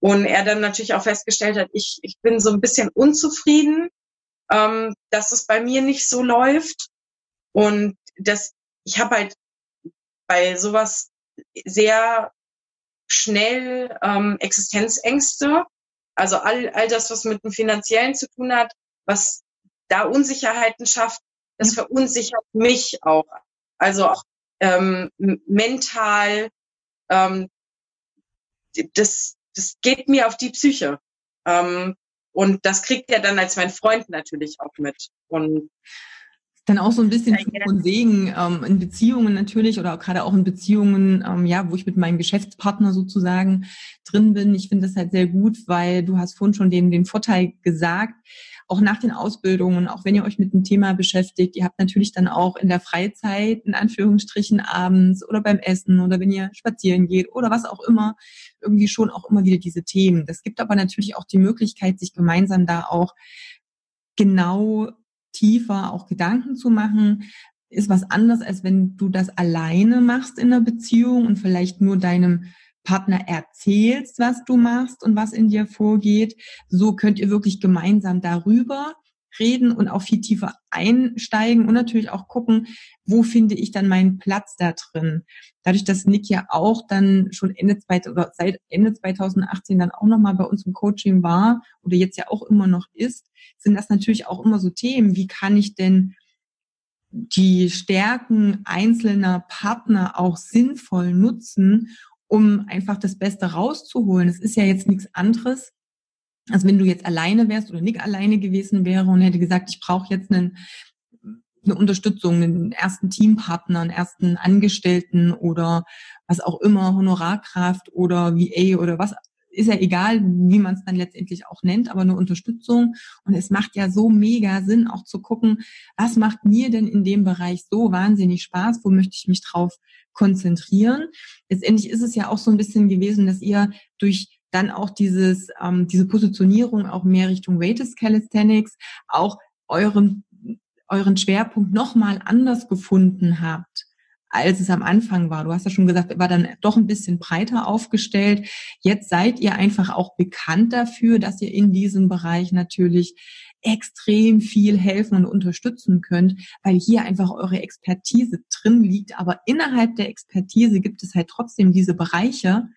Und er dann natürlich auch festgestellt hat, ich, ich bin so ein bisschen unzufrieden, ähm, dass es bei mir nicht so läuft. Und das, ich habe halt bei sowas sehr schnell ähm, Existenzängste. Also all, all das, was mit dem Finanziellen zu tun hat, was da Unsicherheiten schafft, das verunsichert mich auch. Also auch ähm, mental, ähm, das, das geht mir auf die Psyche. Ähm, und das kriegt er dann als mein Freund natürlich auch mit. Und dann auch so ein bisschen Fluch und Segen ähm, in Beziehungen natürlich oder gerade auch in Beziehungen, ähm, ja, wo ich mit meinem Geschäftspartner sozusagen drin bin. Ich finde das halt sehr gut, weil du hast vorhin schon den, den Vorteil gesagt, auch nach den Ausbildungen, auch wenn ihr euch mit dem Thema beschäftigt, ihr habt natürlich dann auch in der Freizeit, in Anführungsstrichen abends oder beim Essen oder wenn ihr spazieren geht oder was auch immer, irgendwie schon auch immer wieder diese Themen. Das gibt aber natürlich auch die Möglichkeit, sich gemeinsam da auch genau tiefer auch Gedanken zu machen, ist was anderes, als wenn du das alleine machst in einer Beziehung und vielleicht nur deinem Partner erzählst, was du machst und was in dir vorgeht. So könnt ihr wirklich gemeinsam darüber reden und auch viel tiefer einsteigen und natürlich auch gucken, wo finde ich dann meinen Platz da drin. Dadurch, dass Nick ja auch dann schon Ende oder seit Ende 2018 dann auch nochmal bei uns im Coaching war oder jetzt ja auch immer noch ist, sind das natürlich auch immer so Themen. Wie kann ich denn die Stärken einzelner Partner auch sinnvoll nutzen, um einfach das Beste rauszuholen? Es ist ja jetzt nichts anderes, also wenn du jetzt alleine wärst oder nicht alleine gewesen wäre und hätte gesagt, ich brauche jetzt einen, eine Unterstützung, einen ersten Teampartner, einen ersten Angestellten oder was auch immer, Honorarkraft oder VA oder was, ist ja egal, wie man es dann letztendlich auch nennt, aber eine Unterstützung. Und es macht ja so mega Sinn, auch zu gucken, was macht mir denn in dem Bereich so wahnsinnig Spaß, wo möchte ich mich drauf konzentrieren. Letztendlich ist es ja auch so ein bisschen gewesen, dass ihr durch dann auch dieses, ähm, diese Positionierung auch mehr Richtung Weighted Calisthenics, auch euren, euren Schwerpunkt nochmal anders gefunden habt als es am Anfang war. Du hast ja schon gesagt, war dann doch ein bisschen breiter aufgestellt. Jetzt seid ihr einfach auch bekannt dafür, dass ihr in diesem Bereich natürlich extrem viel helfen und unterstützen könnt, weil hier einfach eure Expertise drin liegt. Aber innerhalb der Expertise gibt es halt trotzdem diese Bereiche,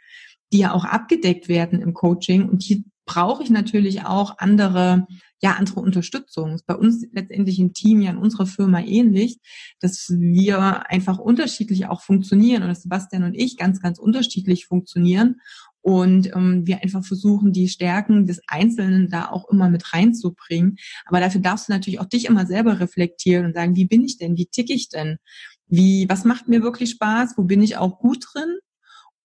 die ja auch abgedeckt werden im Coaching. Und hier brauche ich natürlich auch andere, ja, andere Unterstützung. Bei uns letztendlich im Team ja in unserer Firma ähnlich, dass wir einfach unterschiedlich auch funktionieren dass Sebastian und ich ganz, ganz unterschiedlich funktionieren und ähm, wir einfach versuchen, die Stärken des Einzelnen da auch immer mit reinzubringen. Aber dafür darfst du natürlich auch dich immer selber reflektieren und sagen, wie bin ich denn? Wie ticke ich denn? Wie, was macht mir wirklich Spaß? Wo bin ich auch gut drin?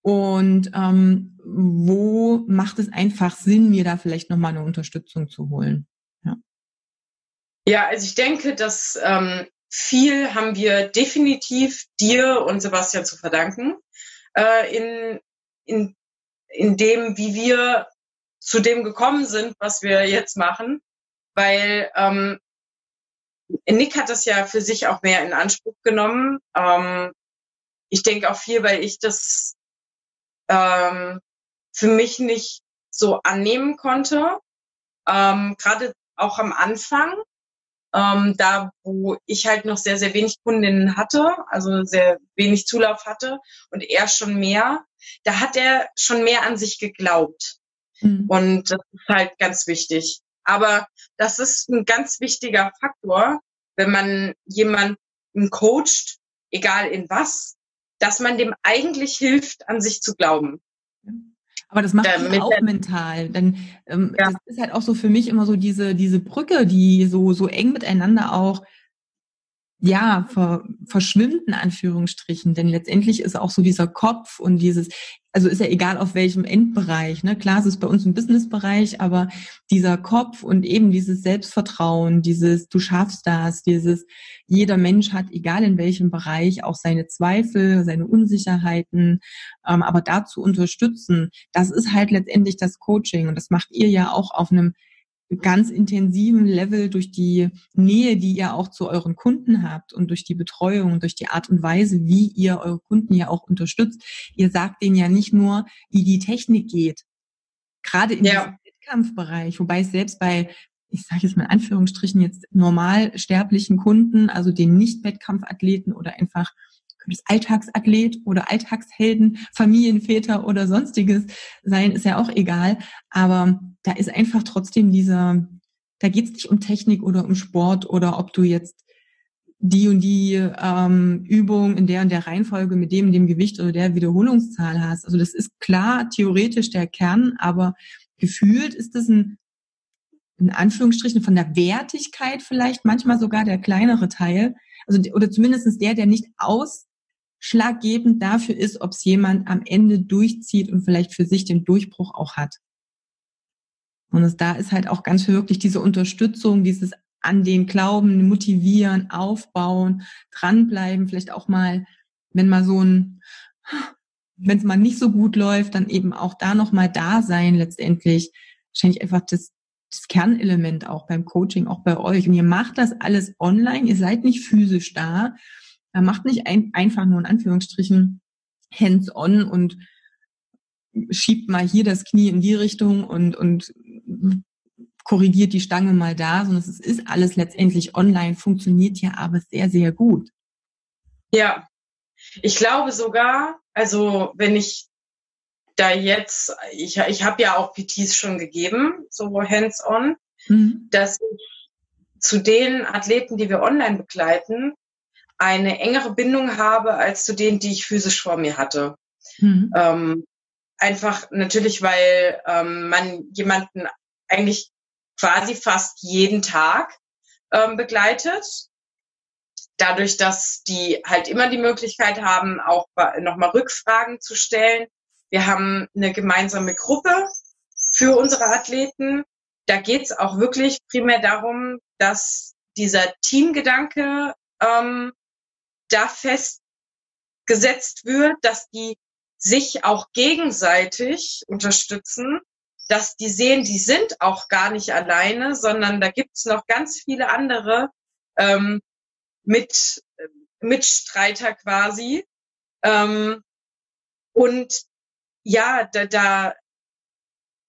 Und ähm, wo macht es einfach Sinn, mir da vielleicht nochmal eine Unterstützung zu holen? Ja, ja also ich denke, dass ähm, viel haben wir definitiv dir und Sebastian zu verdanken äh, in, in, in dem, wie wir zu dem gekommen sind, was wir jetzt machen. Weil ähm, Nick hat das ja für sich auch mehr in Anspruch genommen. Ähm, ich denke auch viel, weil ich das ähm, für mich nicht so annehmen konnte. Ähm, Gerade auch am Anfang, ähm, da wo ich halt noch sehr, sehr wenig Kundinnen hatte, also sehr wenig Zulauf hatte und er schon mehr, da hat er schon mehr an sich geglaubt. Mhm. Und das ist halt ganz wichtig. Aber das ist ein ganz wichtiger Faktor, wenn man jemanden coacht, egal in was, dass man dem eigentlich hilft, an sich zu glauben. Aber das macht ja, auch mental. Denn ähm, ja. das ist halt auch so für mich immer so diese, diese Brücke, die so, so eng miteinander auch ja, ver, verschwimmt in Anführungsstrichen, denn letztendlich ist auch so dieser Kopf und dieses, also ist ja egal auf welchem Endbereich, ne? Klar, es ist bei uns im Businessbereich, aber dieser Kopf und eben dieses Selbstvertrauen, dieses du schaffst das, dieses jeder Mensch hat, egal in welchem Bereich, auch seine Zweifel, seine Unsicherheiten, ähm, aber dazu unterstützen, das ist halt letztendlich das Coaching und das macht ihr ja auch auf einem ganz intensiven Level durch die Nähe, die ihr auch zu euren Kunden habt und durch die Betreuung und durch die Art und Weise, wie ihr eure Kunden ja auch unterstützt. Ihr sagt denen ja nicht nur, wie die Technik geht. Gerade in ja. diesem Wettkampfbereich, wobei es selbst bei ich sage jetzt mal in Anführungsstrichen jetzt normal sterblichen Kunden, also den Nicht-Wettkampfathleten oder einfach es Alltagsathlet oder Alltagshelden, Familienväter oder sonstiges sein, ist ja auch egal. Aber da ist einfach trotzdem dieser, da geht es nicht um Technik oder um Sport oder ob du jetzt die und die ähm, Übung in der und der Reihenfolge mit dem und dem Gewicht oder der Wiederholungszahl hast. Also das ist klar theoretisch der Kern, aber gefühlt ist das ein in Anführungsstrichen von der Wertigkeit vielleicht manchmal sogar der kleinere Teil, also oder zumindestens der, der nicht aus ausschlaggebend dafür ist, ob es jemand am Ende durchzieht und vielleicht für sich den Durchbruch auch hat. Und es, da ist halt auch ganz wirklich diese Unterstützung, dieses an den Glauben, motivieren, aufbauen, dranbleiben, vielleicht auch mal, wenn mal so ein, wenn es mal nicht so gut läuft, dann eben auch da nochmal da sein letztendlich. Wahrscheinlich einfach das, das Kernelement auch beim Coaching, auch bei euch. Und ihr macht das alles online, ihr seid nicht physisch da. Er macht nicht ein, einfach nur in Anführungsstrichen hands-on und schiebt mal hier das Knie in die Richtung und, und korrigiert die Stange mal da, sondern es ist alles letztendlich online, funktioniert ja aber sehr, sehr gut. Ja, ich glaube sogar, also wenn ich da jetzt, ich, ich habe ja auch PTs schon gegeben, so hands-on, mhm. dass ich zu den Athleten, die wir online begleiten, eine engere Bindung habe als zu denen, die ich physisch vor mir hatte. Mhm. Ähm, einfach natürlich, weil ähm, man jemanden eigentlich quasi fast jeden Tag ähm, begleitet. Dadurch, dass die halt immer die Möglichkeit haben, auch nochmal Rückfragen zu stellen. Wir haben eine gemeinsame Gruppe für unsere Athleten. Da geht's auch wirklich primär darum, dass dieser Teamgedanke ähm, da festgesetzt wird, dass die sich auch gegenseitig unterstützen, dass die sehen, die sind auch gar nicht alleine, sondern da gibt's noch ganz viele andere ähm, mit, Mitstreiter quasi. Ähm, und ja, da, da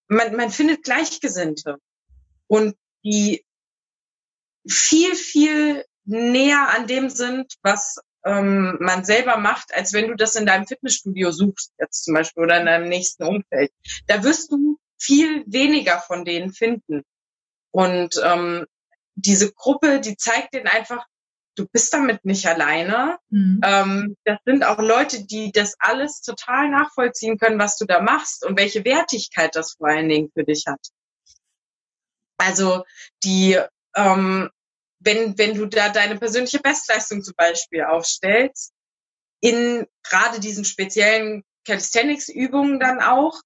man, man findet Gleichgesinnte und die viel, viel näher an dem sind, was ähm, man selber macht, als wenn du das in deinem Fitnessstudio suchst, jetzt zum Beispiel, oder in deinem nächsten Umfeld. Da wirst du viel weniger von denen finden. Und ähm, diese Gruppe, die zeigt denen einfach, du bist damit nicht alleine. Mhm. Ähm, das sind auch Leute, die das alles total nachvollziehen können, was du da machst und welche Wertigkeit das vor allen Dingen für dich hat. Also die ähm, wenn, wenn du da deine persönliche Bestleistung zum Beispiel aufstellst, in gerade diesen speziellen Calisthenics-Übungen dann auch,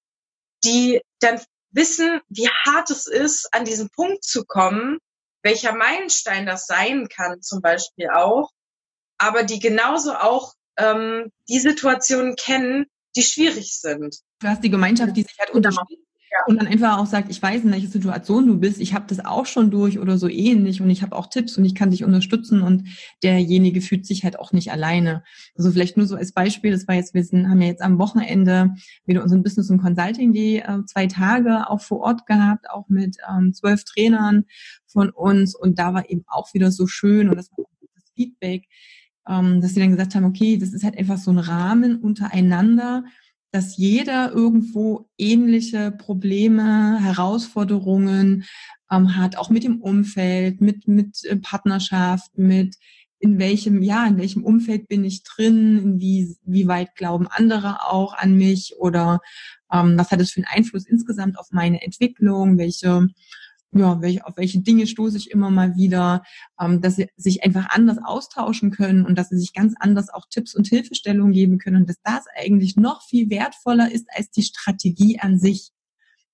die dann wissen, wie hart es ist, an diesen Punkt zu kommen, welcher Meilenstein das sein kann, zum Beispiel auch, aber die genauso auch ähm, die Situationen kennen, die schwierig sind. Du hast die Gemeinschaft, die sich halt genau. unterstützt und dann einfach auch sagt, ich weiß, in welcher Situation du bist, ich habe das auch schon durch oder so ähnlich. Und ich habe auch Tipps und ich kann dich unterstützen. Und derjenige fühlt sich halt auch nicht alleine. Also vielleicht nur so als Beispiel, das war jetzt, wir sind, haben ja jetzt am Wochenende wieder unseren Business und Consulting Day äh, zwei Tage auch vor Ort gehabt, auch mit ähm, zwölf Trainern von uns. Und da war eben auch wieder so schön. Und das war das Feedback, ähm, dass sie dann gesagt haben, okay, das ist halt einfach so ein Rahmen untereinander, dass jeder irgendwo ähnliche Probleme, Herausforderungen ähm, hat, auch mit dem Umfeld, mit, mit äh, Partnerschaft, mit in welchem, ja, in welchem Umfeld bin ich drin, wie, wie weit glauben andere auch an mich oder ähm, was hat es für einen Einfluss insgesamt auf meine Entwicklung, welche ja, welche, auf welche Dinge stoße ich immer mal wieder, ähm, dass sie sich einfach anders austauschen können und dass sie sich ganz anders auch Tipps und Hilfestellungen geben können und dass das eigentlich noch viel wertvoller ist als die Strategie an sich.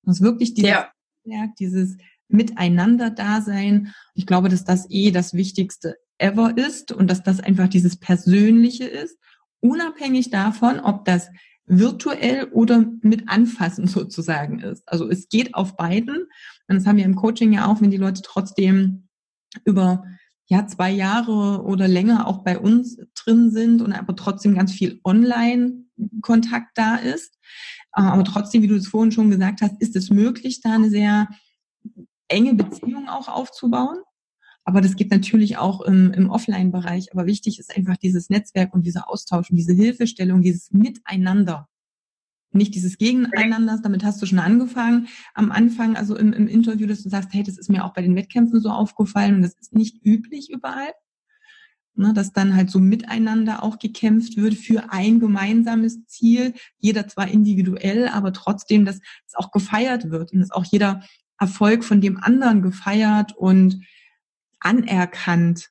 Das wirklich dieses, ja. dieses Miteinander-Dasein. Ich glaube, dass das eh das Wichtigste ever ist und dass das einfach dieses Persönliche ist, unabhängig davon, ob das virtuell oder mit anfassen sozusagen ist. Also es geht auf beiden. Und das haben wir im Coaching ja auch, wenn die Leute trotzdem über ja, zwei Jahre oder länger auch bei uns drin sind und aber trotzdem ganz viel Online-Kontakt da ist. Äh, aber trotzdem, wie du es vorhin schon gesagt hast, ist es möglich, da eine sehr enge Beziehung auch aufzubauen. Aber das geht natürlich auch im, im Offline-Bereich. Aber wichtig ist einfach dieses Netzwerk und dieser Austausch und diese Hilfestellung, dieses Miteinander. Nicht dieses Gegeneinander, damit hast du schon angefangen am Anfang, also im, im Interview, dass du sagst, hey, das ist mir auch bei den Wettkämpfen so aufgefallen und das ist nicht üblich überall. Ne, dass dann halt so miteinander auch gekämpft wird für ein gemeinsames Ziel, jeder zwar individuell, aber trotzdem, dass es auch gefeiert wird und dass auch jeder Erfolg von dem anderen gefeiert und anerkannt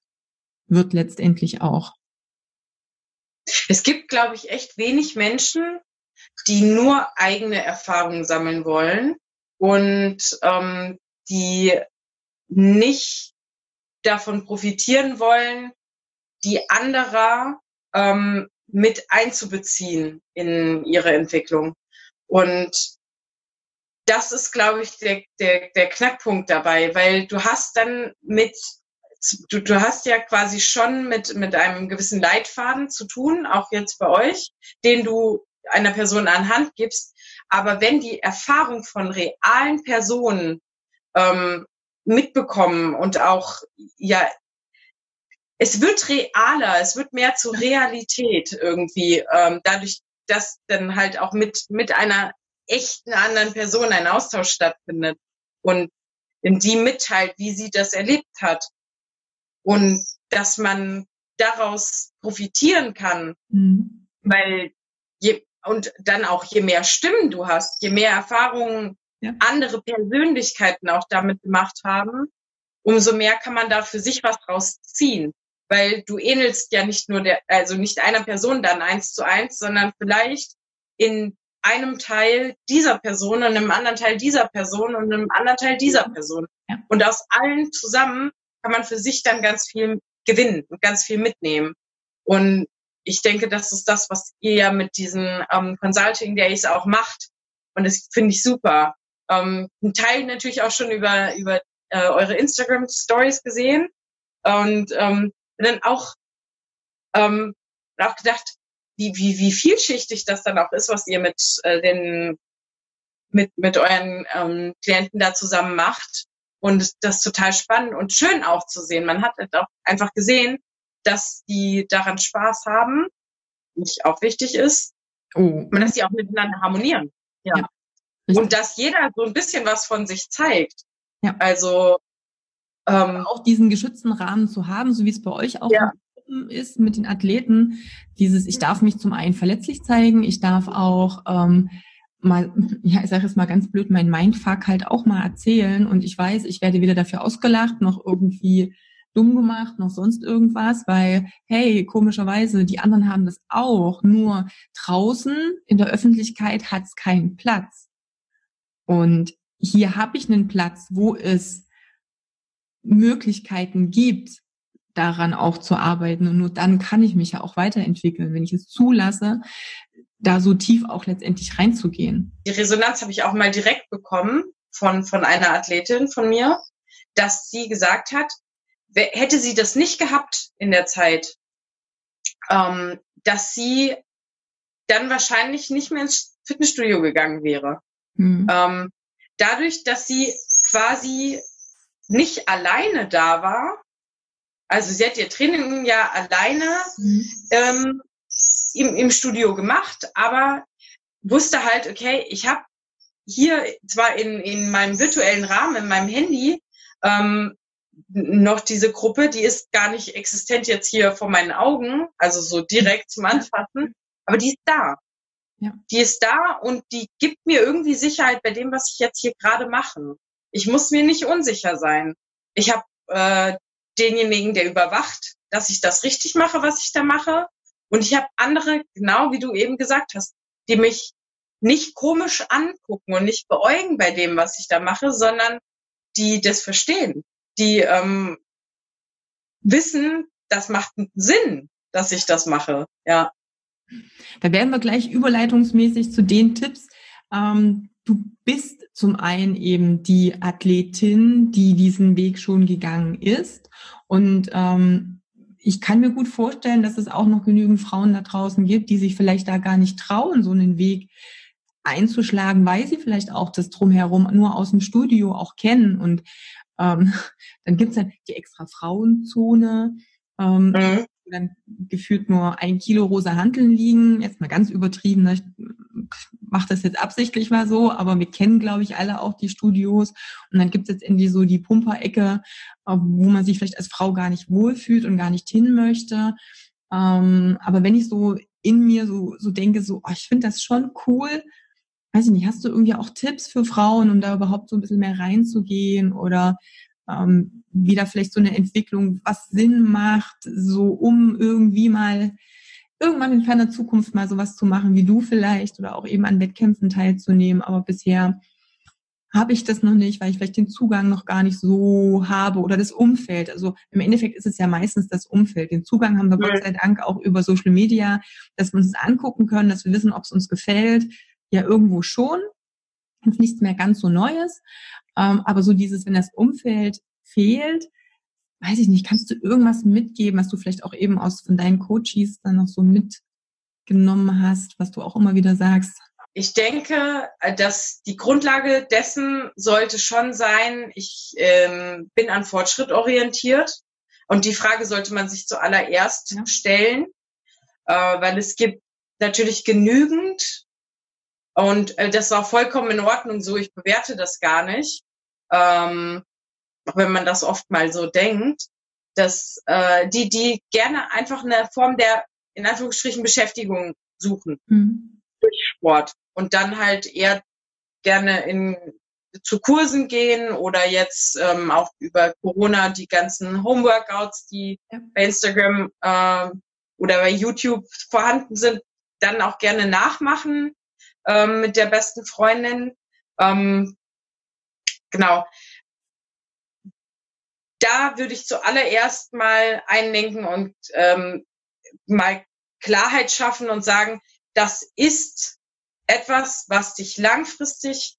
wird letztendlich auch. Es gibt, glaube ich, echt wenig Menschen, die nur eigene Erfahrungen sammeln wollen und ähm, die nicht davon profitieren wollen, die anderer ähm, mit einzubeziehen in ihre Entwicklung. Und das ist, glaube ich, der, der, der Knackpunkt dabei, weil du hast dann mit du, du hast ja quasi schon mit, mit einem gewissen Leitfaden zu tun, auch jetzt bei euch, den du einer Person anhand gibst. Aber wenn die Erfahrung von realen Personen ähm, mitbekommen und auch, ja, es wird realer, es wird mehr zur Realität irgendwie, ähm, dadurch, dass dann halt auch mit, mit einer echten anderen Person ein Austausch stattfindet und in die mitteilt, wie sie das erlebt hat und dass man daraus profitieren kann, mhm. weil je, und dann auch je mehr Stimmen du hast, je mehr Erfahrungen ja. andere Persönlichkeiten auch damit gemacht haben, umso mehr kann man da für sich was draus ziehen. Weil du ähnelst ja nicht nur der, also nicht einer Person dann eins zu eins, sondern vielleicht in einem Teil dieser Person und einem anderen Teil dieser Person und einem anderen Teil dieser Person. Ja. Und aus allen zusammen kann man für sich dann ganz viel gewinnen und ganz viel mitnehmen. Und ich denke, das ist das, was ihr ja mit diesen ähm, Consulting Days auch macht. Und das finde ich super. Ähm, ein Teil natürlich auch schon über, über äh, eure Instagram Stories gesehen. Und ähm, dann auch, ähm, auch gedacht, wie, wie, wie vielschichtig das dann auch ist, was ihr mit äh, den mit, mit euren ähm, Klienten da zusammen macht. Und das ist total spannend und schön auch zu sehen. Man hat halt auch einfach gesehen, dass die daran Spaß haben, nicht auch wichtig ist, oh. und dass die auch miteinander harmonieren. Ja. ja. Und dass jeder so ein bisschen was von sich zeigt. Ja. Also ähm, auch diesen geschützten Rahmen zu haben, so wie es bei euch auch ja. ist mit den Athleten, dieses, ich darf mich zum einen verletzlich zeigen, ich darf auch ähm, mal, ja, ich sage jetzt mal ganz blöd, mein Mindfuck halt auch mal erzählen und ich weiß, ich werde weder dafür ausgelacht noch irgendwie dumm gemacht, noch sonst irgendwas, weil, hey, komischerweise, die anderen haben das auch, nur draußen in der Öffentlichkeit hat es keinen Platz. Und hier habe ich einen Platz, wo es Möglichkeiten gibt, daran auch zu arbeiten. Und nur dann kann ich mich ja auch weiterentwickeln, wenn ich es zulasse, da so tief auch letztendlich reinzugehen. Die Resonanz habe ich auch mal direkt bekommen von, von einer Athletin von mir, dass sie gesagt hat, hätte sie das nicht gehabt in der Zeit, ähm, dass sie dann wahrscheinlich nicht mehr ins Fitnessstudio gegangen wäre. Mhm. Ähm, dadurch, dass sie quasi nicht alleine da war, also sie hat ihr Training ja alleine mhm. ähm, im, im Studio gemacht, aber wusste halt, okay, ich habe hier zwar in, in meinem virtuellen Rahmen, in meinem Handy, ähm, noch diese Gruppe, die ist gar nicht existent jetzt hier vor meinen Augen, also so direkt zum Anfassen, aber die ist da. Ja. Die ist da und die gibt mir irgendwie Sicherheit bei dem, was ich jetzt hier gerade mache. Ich muss mir nicht unsicher sein. Ich habe äh, denjenigen, der überwacht, dass ich das richtig mache, was ich da mache. Und ich habe andere, genau wie du eben gesagt hast, die mich nicht komisch angucken und nicht beäugen bei dem, was ich da mache, sondern die das verstehen, die ähm, wissen, das macht Sinn, dass ich das mache. Ja. Da werden wir gleich überleitungsmäßig zu den Tipps. Ähm, du bist zum einen eben die Athletin, die diesen Weg schon gegangen ist. Und ähm, ich kann mir gut vorstellen, dass es auch noch genügend Frauen da draußen gibt, die sich vielleicht da gar nicht trauen, so einen Weg einzuschlagen, weil sie vielleicht auch das drumherum nur aus dem Studio auch kennen. Und ähm, dann gibt's dann die extra Frauenzone, ähm, mhm. wo dann gefühlt nur ein Kilo rosa Handeln liegen. Jetzt mal ganz übertrieben, ne? ich mache das jetzt absichtlich mal so, aber wir kennen, glaube ich, alle auch die Studios. Und dann gibt's jetzt irgendwie so die Pumperecke, äh, wo man sich vielleicht als Frau gar nicht wohlfühlt und gar nicht hin möchte. Ähm, aber wenn ich so in mir so, so denke, so, oh, ich finde das schon cool, weiß ich nicht, hast du irgendwie auch Tipps für Frauen, um da überhaupt so ein bisschen mehr reinzugehen oder ähm, wie da vielleicht so eine Entwicklung, was Sinn macht, so um irgendwie mal irgendwann in ferner Zukunft mal sowas zu machen wie du vielleicht oder auch eben an Wettkämpfen teilzunehmen. Aber bisher habe ich das noch nicht, weil ich vielleicht den Zugang noch gar nicht so habe oder das Umfeld. Also im Endeffekt ist es ja meistens das Umfeld. Den Zugang haben wir Gott sei Dank auch über Social Media, dass wir uns das angucken können, dass wir wissen, ob es uns gefällt ja irgendwo schon. Ist nichts mehr ganz so Neues. Ähm, aber so dieses, wenn das Umfeld fehlt, weiß ich nicht, kannst du irgendwas mitgeben, was du vielleicht auch eben aus von deinen Coaches dann noch so mitgenommen hast, was du auch immer wieder sagst? Ich denke, dass die Grundlage dessen sollte schon sein, ich ähm, bin an Fortschritt orientiert. Und die Frage sollte man sich zuallererst ja. stellen, äh, weil es gibt natürlich genügend und äh, das war vollkommen in Ordnung so. Ich bewerte das gar nicht. Ähm, auch wenn man das oft mal so denkt, dass äh, die, die gerne einfach eine Form der, in Anführungsstrichen, Beschäftigung suchen mhm. durch Sport und dann halt eher gerne in zu Kursen gehen oder jetzt ähm, auch über Corona die ganzen Homeworkouts, die ja. bei Instagram äh, oder bei YouTube vorhanden sind, dann auch gerne nachmachen ähm, mit der besten Freundin. Ähm, genau. Da würde ich zuallererst mal einlenken und ähm, mal Klarheit schaffen und sagen, das ist etwas, was dich langfristig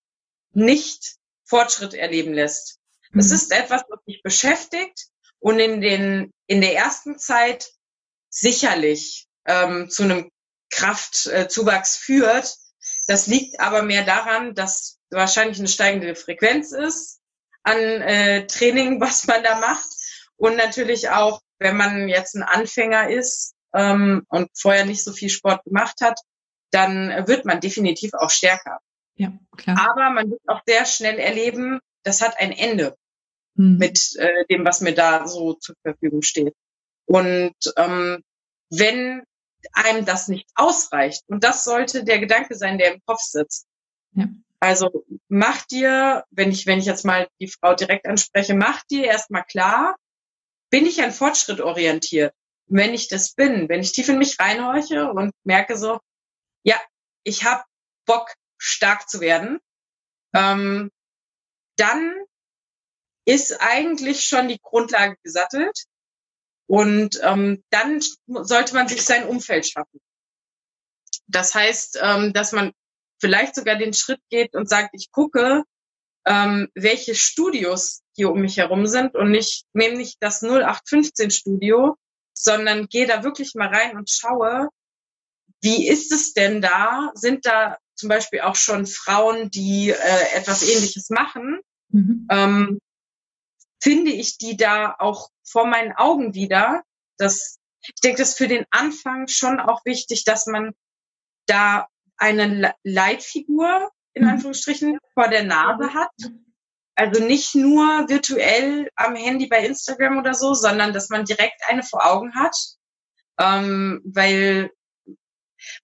nicht Fortschritt erleben lässt. Es mhm. ist etwas, was dich beschäftigt und in den in der ersten Zeit sicherlich ähm, zu einem Kraftzuwachs führt, das liegt aber mehr daran, dass wahrscheinlich eine steigende Frequenz ist an äh, Training, was man da macht. Und natürlich auch, wenn man jetzt ein Anfänger ist ähm, und vorher nicht so viel Sport gemacht hat, dann wird man definitiv auch stärker. Ja, klar. Aber man wird auch sehr schnell erleben, das hat ein Ende hm. mit äh, dem, was mir da so zur Verfügung steht. Und ähm, wenn einem das nicht ausreicht. Und das sollte der Gedanke sein, der im Kopf sitzt. Ja. Also mach dir, wenn ich, wenn ich jetzt mal die Frau direkt anspreche, mach dir erstmal klar, bin ich an Fortschritt orientiert? wenn ich das bin, wenn ich tief in mich reinhorche und merke so, ja, ich habe Bock, stark zu werden, ähm, dann ist eigentlich schon die Grundlage gesattelt. Und ähm, dann sollte man sich sein Umfeld schaffen. Das heißt, ähm, dass man vielleicht sogar den Schritt geht und sagt, ich gucke, ähm, welche Studios hier um mich herum sind und nicht, nehme nicht das 0815 Studio, sondern gehe da wirklich mal rein und schaue, wie ist es denn da? Sind da zum Beispiel auch schon Frauen, die äh, etwas Ähnliches machen? Mhm. Ähm, finde ich die da auch vor meinen Augen wieder? Das, ich denke, das ist für den Anfang schon auch wichtig, dass man da eine Leitfigur in mhm. Anführungsstrichen vor der Nase hat. Also nicht nur virtuell am Handy bei Instagram oder so, sondern dass man direkt eine vor Augen hat. Ähm, weil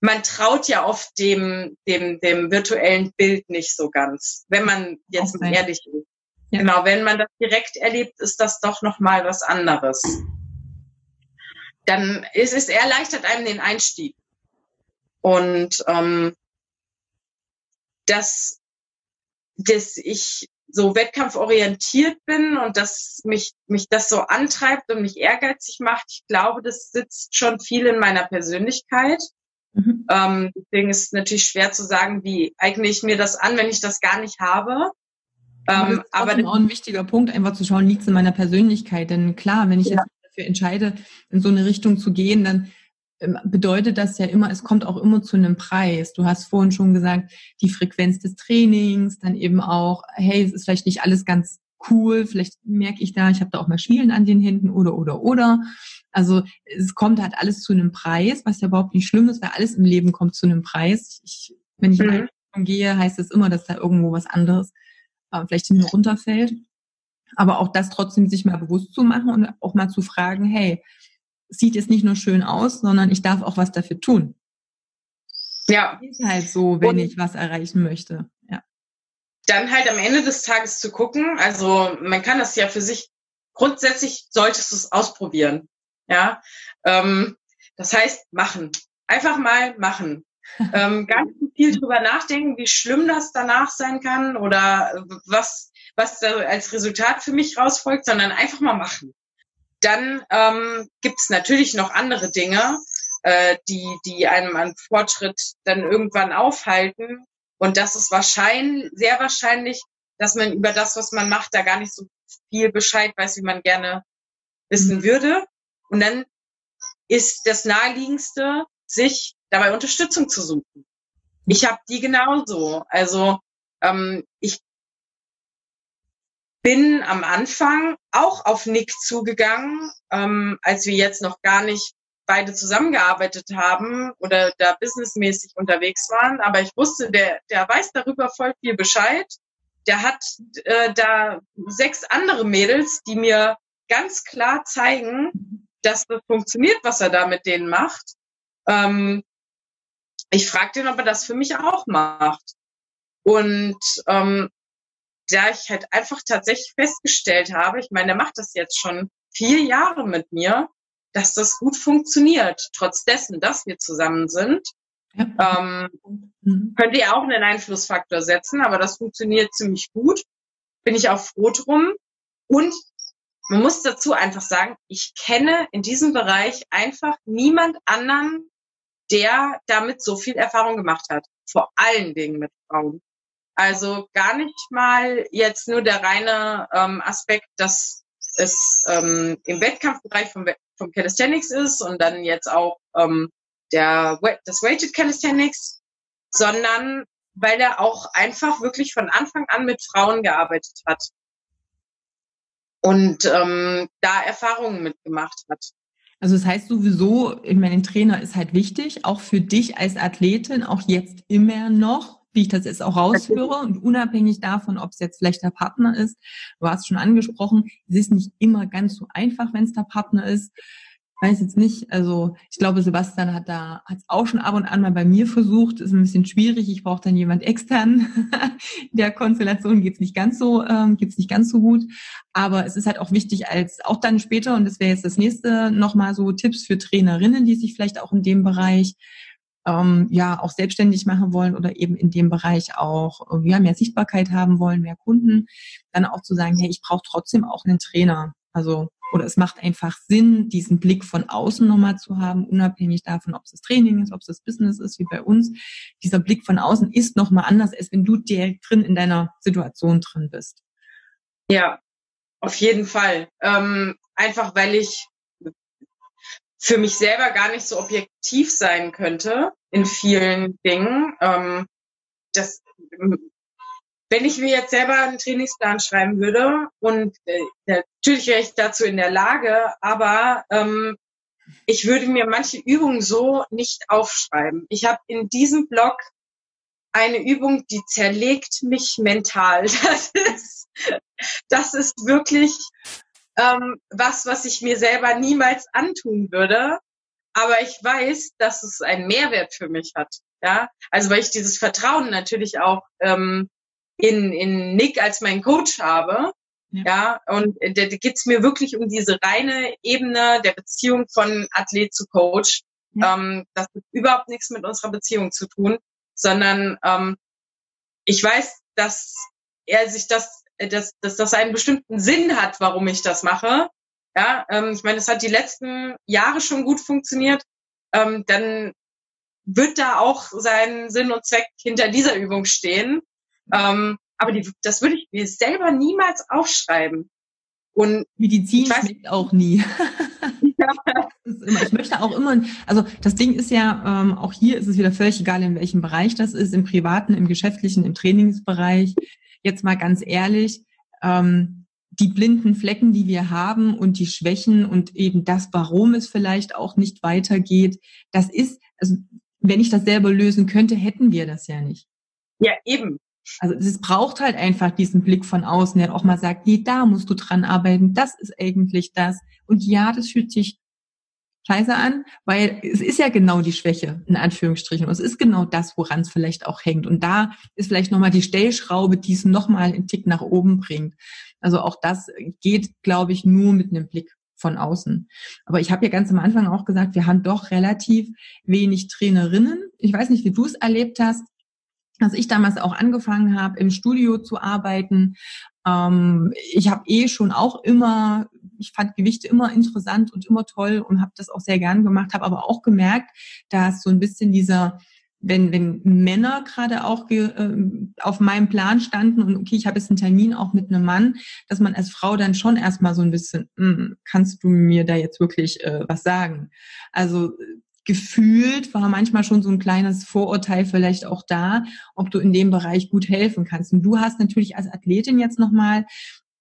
man traut ja oft dem, dem, dem virtuellen Bild nicht so ganz, wenn man jetzt okay. ehrlich ist. Ja. Genau, wenn man das direkt erlebt, ist das doch nochmal was anderes. Dann ist es erleichtert einem den Einstieg. Und ähm, dass, dass ich so wettkampforientiert bin und dass mich, mich das so antreibt und mich ehrgeizig macht, ich glaube, das sitzt schon viel in meiner Persönlichkeit. Mhm. Ähm, deswegen ist es natürlich schwer zu sagen, wie eigne ich mir das an, wenn ich das gar nicht habe. Aber, ähm, aber das ist auch ein wichtiger Punkt, einfach zu schauen, liegt es in meiner Persönlichkeit. Denn klar, wenn ich ja. jetzt dafür entscheide, in so eine Richtung zu gehen, dann ähm, bedeutet das ja immer, es kommt auch immer zu einem Preis. Du hast vorhin schon gesagt, die Frequenz des Trainings, dann eben auch, hey, es ist vielleicht nicht alles ganz cool, vielleicht merke ich da, ich habe da auch mal Schielen an den Händen oder oder oder. Also es kommt halt alles zu einem Preis, was ja überhaupt nicht schlimm ist, weil alles im Leben kommt zu einem Preis. Ich, wenn ich mhm. in eine Richtung gehe, heißt es immer, dass da irgendwo was anderes äh, vielleicht hinten runterfällt. Aber auch das trotzdem sich mal bewusst zu machen und auch mal zu fragen, hey, sieht jetzt nicht nur schön aus, sondern ich darf auch was dafür tun. Ja. Ist halt so, wenn und ich was erreichen möchte. Ja. Dann halt am Ende des Tages zu gucken, also man kann das ja für sich, grundsätzlich solltest du es ausprobieren. Ja. Ähm, das heißt, machen. Einfach mal machen. Ähm, ganz viel drüber nachdenken, wie schlimm das danach sein kann oder was, was da als Resultat für mich rausfolgt, sondern einfach mal machen. Dann ähm, gibt es natürlich noch andere Dinge, äh, die, die einem an Fortschritt dann irgendwann aufhalten. Und das ist wahrscheinlich, sehr wahrscheinlich, dass man über das, was man macht, da gar nicht so viel Bescheid weiß, wie man gerne wissen mhm. würde. Und dann ist das naheliegendste, sich dabei Unterstützung zu suchen. Ich habe die genauso. Also ähm, ich bin am Anfang auch auf Nick zugegangen, ähm, als wir jetzt noch gar nicht beide zusammengearbeitet haben oder da businessmäßig unterwegs waren. Aber ich wusste, der, der weiß darüber voll viel Bescheid. Der hat äh, da sechs andere Mädels, die mir ganz klar zeigen, dass das funktioniert, was er da mit denen macht. Ähm, ich fragte ihn, ob er das für mich auch macht. Und ähm, da ich halt einfach tatsächlich festgestellt habe, ich meine, er macht das jetzt schon vier Jahre mit mir, dass das gut funktioniert, trotz dessen, dass wir zusammen sind. Ja. Ähm, mhm. Könnt ihr auch einen Einflussfaktor setzen, aber das funktioniert ziemlich gut. Bin ich auch froh drum. Und man muss dazu einfach sagen, ich kenne in diesem Bereich einfach niemand anderen, der damit so viel Erfahrung gemacht hat. Vor allen Dingen mit Frauen. Also gar nicht mal jetzt nur der reine ähm, Aspekt, dass es ähm, im Wettkampfbereich vom, vom Calisthenics ist und dann jetzt auch ähm, der, das Weighted Calisthenics, sondern weil er auch einfach wirklich von Anfang an mit Frauen gearbeitet hat und ähm, da Erfahrungen mitgemacht hat. Also das heißt sowieso, ich meine, ein Trainer ist halt wichtig, auch für dich als Athletin, auch jetzt immer noch, wie ich das jetzt auch raushöre und unabhängig davon, ob es jetzt vielleicht der Partner ist. Du hast schon angesprochen, es ist nicht immer ganz so einfach, wenn es der Partner ist. Weiß jetzt nicht, also ich glaube, Sebastian hat da hat es auch schon ab und an mal bei mir versucht. Ist ein bisschen schwierig. Ich brauche dann jemand extern. Der Konstellation geht's nicht ganz so, ähm, geht's nicht ganz so gut. Aber es ist halt auch wichtig, als auch dann später, und das wäre jetzt das nächste, nochmal so Tipps für Trainerinnen, die sich vielleicht auch in dem Bereich ähm, ja auch selbstständig machen wollen oder eben in dem Bereich auch äh, ja, mehr Sichtbarkeit haben wollen, mehr Kunden, dann auch zu sagen, hey, ich brauche trotzdem auch einen Trainer. Also oder es macht einfach Sinn, diesen Blick von außen nochmal zu haben, unabhängig davon, ob es das Training ist, ob es das Business ist, wie bei uns. Dieser Blick von außen ist nochmal anders, als wenn du direkt drin in deiner Situation drin bist. Ja, auf jeden Fall. Ähm, einfach weil ich für mich selber gar nicht so objektiv sein könnte in vielen Dingen. Ähm, das wenn ich mir jetzt selber einen Trainingsplan schreiben würde und äh, natürlich wäre ich dazu in der Lage, aber ähm, ich würde mir manche Übungen so nicht aufschreiben. Ich habe in diesem Blog eine Übung, die zerlegt mich mental. Das ist, das ist wirklich ähm, was, was ich mir selber niemals antun würde. Aber ich weiß, dass es einen Mehrwert für mich hat. Ja, also weil ich dieses Vertrauen natürlich auch ähm, in, in Nick als mein Coach habe. Ja, ja und da geht's mir wirklich um diese reine Ebene der Beziehung von Athlet zu Coach. Ja. Ähm, das hat überhaupt nichts mit unserer Beziehung zu tun, sondern ähm, ich weiß, dass er sich das, dass, dass das einen bestimmten Sinn hat, warum ich das mache. Ja, ähm, ich meine, es hat die letzten Jahre schon gut funktioniert. Ähm, dann wird da auch sein Sinn und Zweck hinter dieser Übung stehen. Ähm, aber die, das würde ich mir selber niemals aufschreiben. Und Medizin schmeckt auch nie. ja. immer, ich möchte auch immer, also das Ding ist ja, ähm, auch hier ist es wieder völlig egal, in welchem Bereich das ist, im privaten, im geschäftlichen, im Trainingsbereich. Jetzt mal ganz ehrlich, ähm, die blinden Flecken, die wir haben und die Schwächen und eben das, warum es vielleicht auch nicht weitergeht, das ist, also wenn ich das selber lösen könnte, hätten wir das ja nicht. Ja, eben. Also es braucht halt einfach diesen Blick von außen, der auch mal sagt, nee, da musst du dran arbeiten, das ist eigentlich das. Und ja, das fühlt sich scheiße an, weil es ist ja genau die Schwäche, in Anführungsstrichen. Und es ist genau das, woran es vielleicht auch hängt. Und da ist vielleicht nochmal die Stellschraube, die es nochmal einen Tick nach oben bringt. Also auch das geht, glaube ich, nur mit einem Blick von außen. Aber ich habe ja ganz am Anfang auch gesagt, wir haben doch relativ wenig Trainerinnen. Ich weiß nicht, wie du es erlebt hast als ich damals auch angefangen habe, im Studio zu arbeiten, ähm, ich habe eh schon auch immer, ich fand Gewichte immer interessant und immer toll und habe das auch sehr gern gemacht, habe aber auch gemerkt, dass so ein bisschen dieser wenn, wenn Männer gerade auch ge, äh, auf meinem Plan standen und okay, ich habe jetzt einen Termin auch mit einem Mann, dass man als Frau dann schon erstmal so ein bisschen, hm, kannst du mir da jetzt wirklich äh, was sagen? Also gefühlt war manchmal schon so ein kleines Vorurteil vielleicht auch da, ob du in dem Bereich gut helfen kannst. Und du hast natürlich als Athletin jetzt nochmal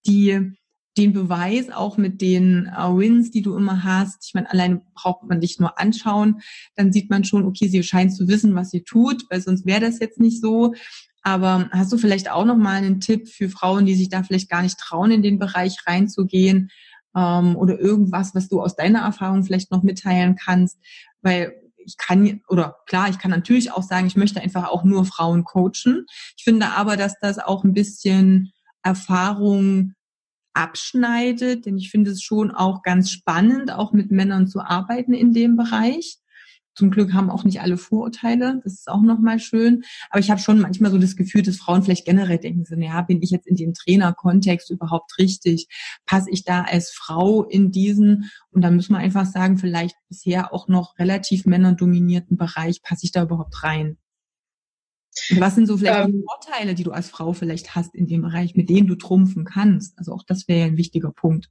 die den Beweis auch mit den äh, Wins, die du immer hast. Ich meine, alleine braucht man dich nur anschauen, dann sieht man schon, okay, sie scheint zu wissen, was sie tut, weil sonst wäre das jetzt nicht so. Aber hast du vielleicht auch noch mal einen Tipp für Frauen, die sich da vielleicht gar nicht trauen, in den Bereich reinzugehen, ähm, oder irgendwas, was du aus deiner Erfahrung vielleicht noch mitteilen kannst, weil ich kann, oder klar, ich kann natürlich auch sagen, ich möchte einfach auch nur Frauen coachen. Ich finde aber, dass das auch ein bisschen Erfahrung abschneidet, denn ich finde es schon auch ganz spannend, auch mit Männern zu arbeiten in dem Bereich. Zum Glück haben auch nicht alle Vorurteile. Das ist auch nochmal schön. Aber ich habe schon manchmal so das Gefühl, dass Frauen vielleicht generell denken, so, ja, bin ich jetzt in dem Trainerkontext überhaupt richtig? Passe ich da als Frau in diesen? Und da müssen wir einfach sagen, vielleicht bisher auch noch relativ männerdominierten Bereich, passe ich da überhaupt rein? Und was sind so vielleicht ähm, die Vorteile, die du als Frau vielleicht hast in dem Bereich, mit denen du trumpfen kannst? Also auch das wäre ja ein wichtiger Punkt.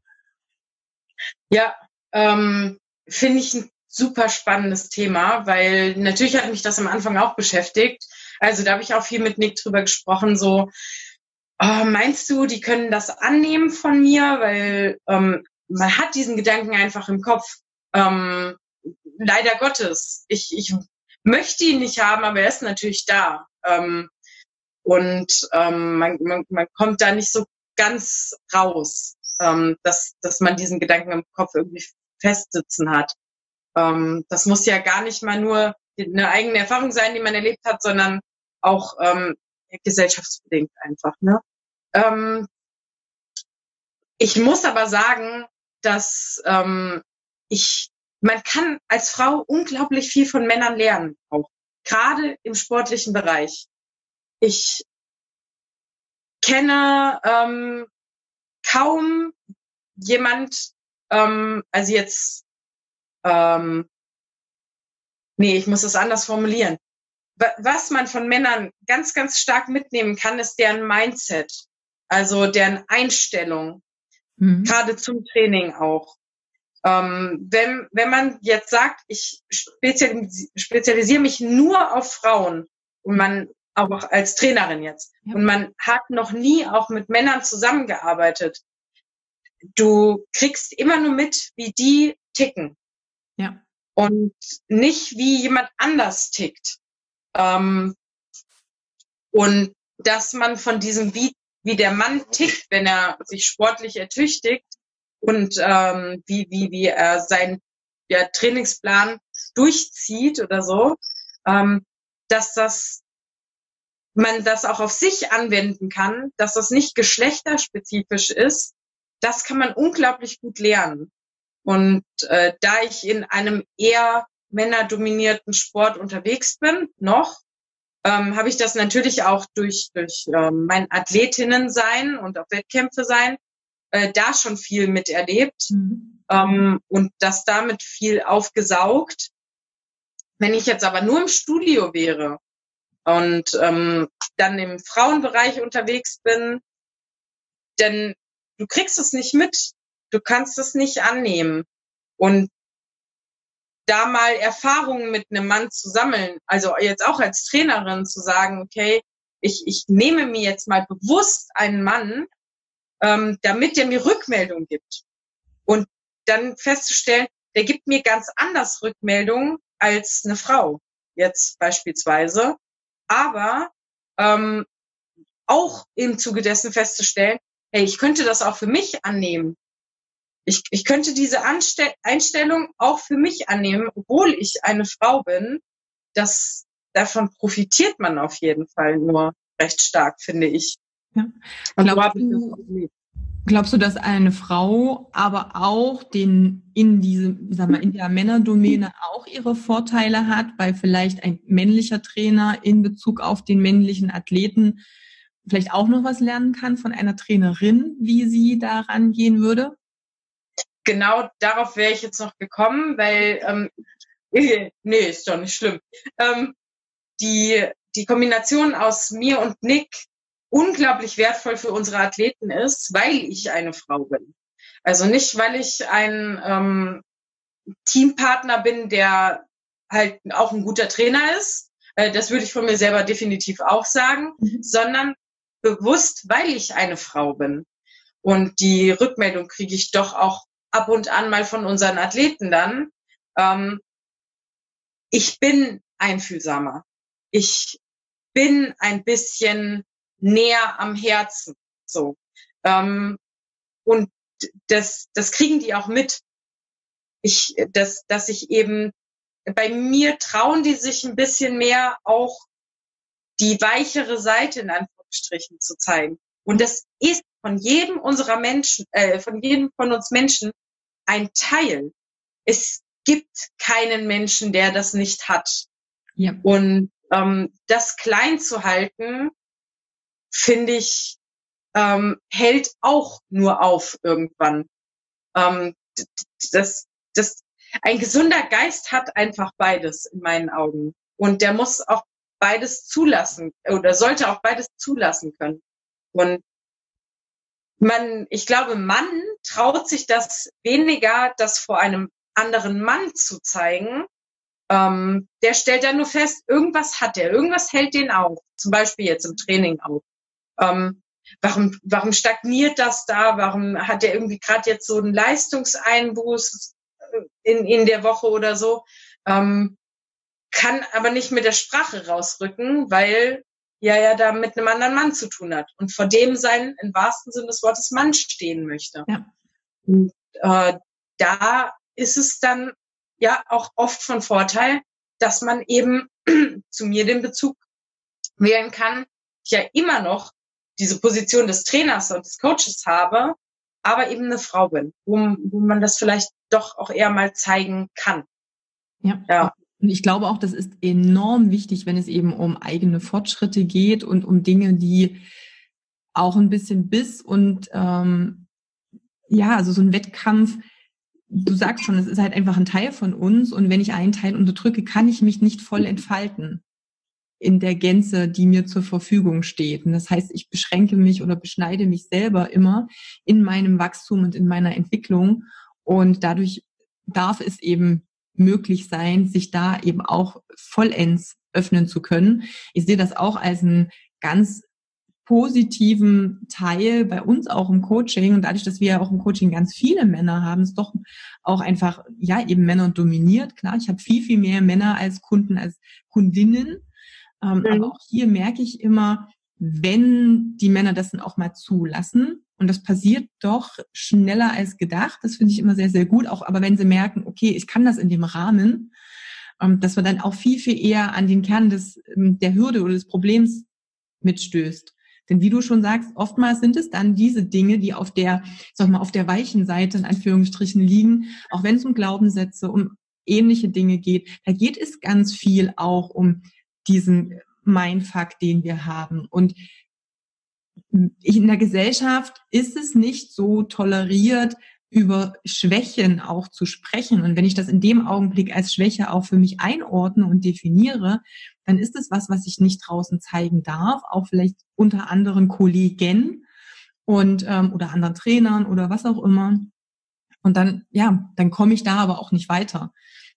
Ja, ähm, finde ich ein super spannendes Thema, weil natürlich hat mich das am Anfang auch beschäftigt. Also da habe ich auch viel mit Nick drüber gesprochen, so, oh, meinst du, die können das annehmen von mir? Weil ähm, man hat diesen Gedanken einfach im Kopf. Ähm, leider Gottes. Ich, ich möchte ihn nicht haben, aber er ist natürlich da. Ähm, und ähm, man, man, man kommt da nicht so ganz raus, ähm, dass, dass man diesen Gedanken im Kopf irgendwie festsitzen hat. Ähm, das muss ja gar nicht mal nur eine eigene Erfahrung sein, die man erlebt hat, sondern auch ähm, gesellschaftsbedingt einfach. Ne? Ähm, ich muss aber sagen, dass ähm, ich, man kann als Frau unglaublich viel von Männern lernen, auch gerade im sportlichen Bereich. Ich kenne ähm, kaum jemand, ähm, also jetzt, ähm, nee, ich muss es anders formulieren. Was man von Männern ganz, ganz stark mitnehmen kann, ist deren Mindset, also deren Einstellung, mhm. gerade zum Training auch. Ähm, wenn, wenn man jetzt sagt, ich spezialis spezialisiere mich nur auf Frauen und man auch als Trainerin jetzt ja. und man hat noch nie auch mit Männern zusammengearbeitet, du kriegst immer nur mit, wie die ticken. Ja. Und nicht, wie jemand anders tickt. Ähm, und dass man von diesem, wie, wie der Mann tickt, wenn er sich sportlich ertüchtigt und ähm, wie, wie, wie er seinen ja, Trainingsplan durchzieht oder so, ähm, dass das man das auch auf sich anwenden kann, dass das nicht geschlechterspezifisch ist, das kann man unglaublich gut lernen. Und äh, da ich in einem eher männerdominierten Sport unterwegs bin, noch, ähm, habe ich das natürlich auch durch, durch ähm, mein Athletinnen sein und auf Wettkämpfe sein, äh, da schon viel miterlebt mhm. ähm, und das damit viel aufgesaugt. Wenn ich jetzt aber nur im Studio wäre und ähm, dann im Frauenbereich unterwegs bin, dann du kriegst es nicht mit, du kannst es nicht annehmen. Und da mal Erfahrungen mit einem Mann zu sammeln, also jetzt auch als Trainerin zu sagen, okay, ich, ich nehme mir jetzt mal bewusst einen Mann, ähm, damit der mir Rückmeldung gibt. Und dann festzustellen, der gibt mir ganz anders Rückmeldung als eine Frau, jetzt beispielsweise. Aber ähm, auch im Zuge dessen festzustellen, hey, ich könnte das auch für mich annehmen. Ich, ich könnte diese Anste Einstellung auch für mich annehmen, obwohl ich eine Frau bin. Das, davon profitiert man auf jeden Fall nur recht stark, finde ich. Ja. Glaubst, du, glaubst du, dass eine Frau aber auch den in diesem, sag mal, in der Männerdomäne auch ihre Vorteile hat, weil vielleicht ein männlicher Trainer in Bezug auf den männlichen Athleten vielleicht auch noch was lernen kann von einer Trainerin, wie sie daran gehen würde? Genau darauf wäre ich jetzt noch gekommen, weil ähm, nee, ist doch nicht schlimm. Ähm, die, die Kombination aus mir und Nick unglaublich wertvoll für unsere Athleten ist, weil ich eine Frau bin. Also nicht, weil ich ein ähm, Teampartner bin, der halt auch ein guter Trainer ist. Äh, das würde ich von mir selber definitiv auch sagen, mhm. sondern bewusst, weil ich eine Frau bin. Und die Rückmeldung kriege ich doch auch ab und an mal von unseren Athleten dann. Ähm, ich bin einfühlsamer. Ich bin ein bisschen näher am Herzen. So. Ähm, und das, das kriegen die auch mit. Ich, dass, dass ich eben bei mir trauen die sich ein bisschen mehr auch die weichere Seite in Anführungsstrichen zu zeigen. Und das ist von jedem unserer Menschen, äh, von jedem von uns Menschen ein Teil. Es gibt keinen Menschen, der das nicht hat. Ja. Und ähm, das klein zu halten, finde ich, ähm, hält auch nur auf irgendwann. Ähm, das, das, ein gesunder Geist hat einfach beides in meinen Augen. Und der muss auch beides zulassen oder sollte auch beides zulassen können. Und man, ich glaube, Mann traut sich das weniger, das vor einem anderen Mann zu zeigen. Ähm, der stellt dann nur fest, irgendwas hat er, irgendwas hält den auf. Zum Beispiel jetzt im Training auf. Ähm, warum, warum stagniert das da? Warum hat er irgendwie gerade jetzt so einen Leistungseinbuß in, in der Woche oder so? Ähm, kann aber nicht mit der Sprache rausrücken, weil ja ja da mit einem anderen Mann zu tun hat und vor dem sein im wahrsten Sinne des Wortes Mann stehen möchte. Ja. Und äh, da ist es dann ja auch oft von Vorteil, dass man eben zu mir den Bezug wählen kann. Ich ja immer noch diese Position des Trainers und des Coaches habe, aber eben eine Frau bin, wo, wo man das vielleicht doch auch eher mal zeigen kann. Ja. ja. Und ich glaube auch, das ist enorm wichtig, wenn es eben um eigene Fortschritte geht und um Dinge, die auch ein bisschen Biss und ähm, ja, also so ein Wettkampf, du sagst schon, es ist halt einfach ein Teil von uns und wenn ich einen Teil unterdrücke, kann ich mich nicht voll entfalten in der Gänze, die mir zur Verfügung steht. Und das heißt, ich beschränke mich oder beschneide mich selber immer in meinem Wachstum und in meiner Entwicklung. Und dadurch darf es eben möglich sein, sich da eben auch vollends öffnen zu können. Ich sehe das auch als einen ganz positiven Teil bei uns auch im Coaching und dadurch, dass wir ja auch im Coaching ganz viele Männer haben, ist doch auch einfach ja eben Männer dominiert. Klar, ich habe viel viel mehr Männer als Kunden als Kundinnen ähm, mhm. Aber auch hier merke ich immer, wenn die Männer das dann auch mal zulassen, und das passiert doch schneller als gedacht, das finde ich immer sehr, sehr gut, auch aber wenn sie merken, okay, ich kann das in dem Rahmen, ähm, dass man dann auch viel, viel eher an den Kern des, ähm, der Hürde oder des Problems mitstößt. Denn wie du schon sagst, oftmals sind es dann diese Dinge, die auf der, sag mal, auf der weichen Seite in Anführungsstrichen liegen, auch wenn es um Glaubenssätze, um ähnliche Dinge geht. Da geht es ganz viel auch um diesen Mindfuck, den wir haben. Und in der Gesellschaft ist es nicht so toleriert, über Schwächen auch zu sprechen. Und wenn ich das in dem Augenblick als Schwäche auch für mich einordne und definiere, dann ist es was, was ich nicht draußen zeigen darf, auch vielleicht unter anderen Kollegen und ähm, oder anderen Trainern oder was auch immer. Und dann, ja, dann komme ich da aber auch nicht weiter.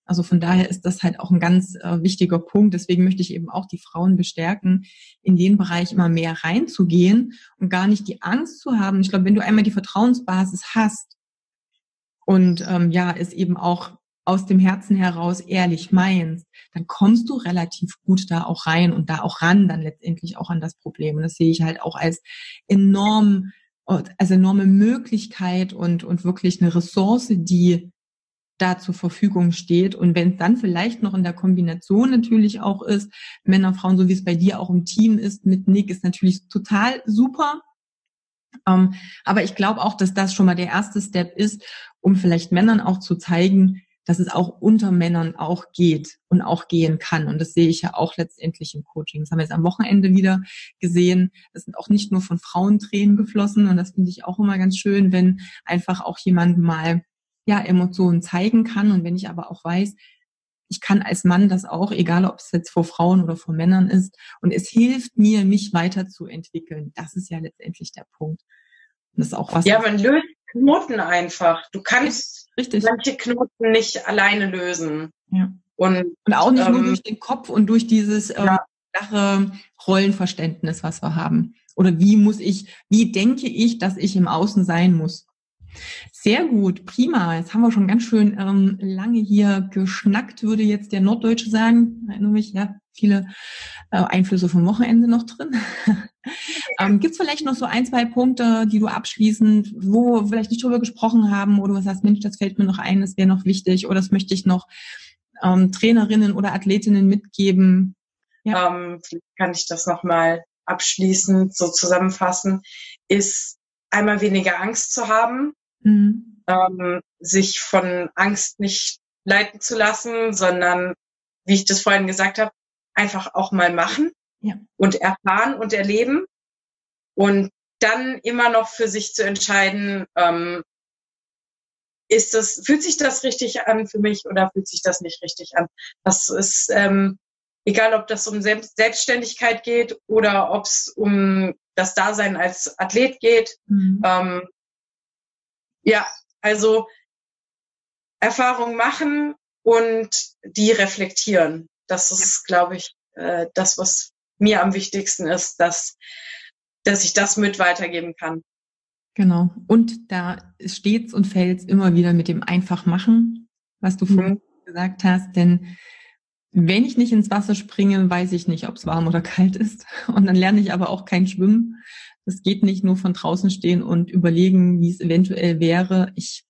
Also von daher ist das halt auch ein ganz äh, wichtiger Punkt. Deswegen möchte ich eben auch die Frauen bestärken, in den Bereich immer mehr reinzugehen und gar nicht die Angst zu haben. Ich glaube, wenn du einmal die Vertrauensbasis hast und ähm, ja, es eben auch aus dem Herzen heraus ehrlich meinst, dann kommst du relativ gut da auch rein und da auch ran, dann letztendlich auch an das Problem. Und das sehe ich halt auch als enorm, als enorme Möglichkeit und, und wirklich eine Ressource, die da zur Verfügung steht. Und wenn es dann vielleicht noch in der Kombination natürlich auch ist, Männer, Frauen, so wie es bei dir auch im Team ist, mit Nick, ist natürlich total super. Ähm, aber ich glaube auch, dass das schon mal der erste Step ist, um vielleicht Männern auch zu zeigen, dass es auch unter Männern auch geht und auch gehen kann. Und das sehe ich ja auch letztendlich im Coaching. Das haben wir jetzt am Wochenende wieder gesehen. Das sind auch nicht nur von Frauen Tränen geflossen. Und das finde ich auch immer ganz schön, wenn einfach auch jemand mal ja, Emotionen zeigen kann. Und wenn ich aber auch weiß, ich kann als Mann das auch, egal ob es jetzt vor Frauen oder vor Männern ist. Und es hilft mir, mich weiterzuentwickeln. Das ist ja letztendlich der Punkt. Und das ist auch was. Ja, man löst Knoten einfach. Du kannst Richtig. manche Knoten nicht alleine lösen. Ja. Und, und auch nicht ähm, nur durch den Kopf und durch dieses ähm, ja. flache Rollenverständnis, was wir haben. Oder wie muss ich, wie denke ich, dass ich im Außen sein muss? Sehr gut, prima. Jetzt haben wir schon ganz schön ähm, lange hier geschnackt, würde jetzt der Norddeutsche sagen. Erinnere mich, ja, viele äh, Einflüsse vom Wochenende noch drin. ähm, Gibt es vielleicht noch so ein, zwei Punkte, die du abschließend, wo vielleicht nicht drüber gesprochen haben oder du sagst, Mensch, das fällt mir noch ein, das wäre noch wichtig oder das möchte ich noch ähm, Trainerinnen oder Athletinnen mitgeben? Ja. Ähm, kann ich das nochmal abschließend so zusammenfassen, ist einmal weniger Angst zu haben, mhm. ähm, sich von Angst nicht leiten zu lassen, sondern, wie ich das vorhin gesagt habe, einfach auch mal machen ja. und erfahren und erleben und dann immer noch für sich zu entscheiden, ähm, ist das, fühlt sich das richtig an für mich oder fühlt sich das nicht richtig an? Das ist ähm, egal, ob das um Selbstständigkeit geht oder ob es um das Dasein als Athlet geht. Mhm. Ähm, ja, also Erfahrung machen und die reflektieren. Das ist, glaube ich, äh, das, was mir am wichtigsten ist, dass, dass ich das mit weitergeben kann. Genau. Und da steht's und fällt's immer wieder mit dem einfach machen, was du vorhin mhm. gesagt hast, denn wenn ich nicht ins Wasser springe, weiß ich nicht, ob es warm oder kalt ist. Und dann lerne ich aber auch kein Schwimmen. Das geht nicht nur von draußen stehen und überlegen, wie es eventuell wäre. Ich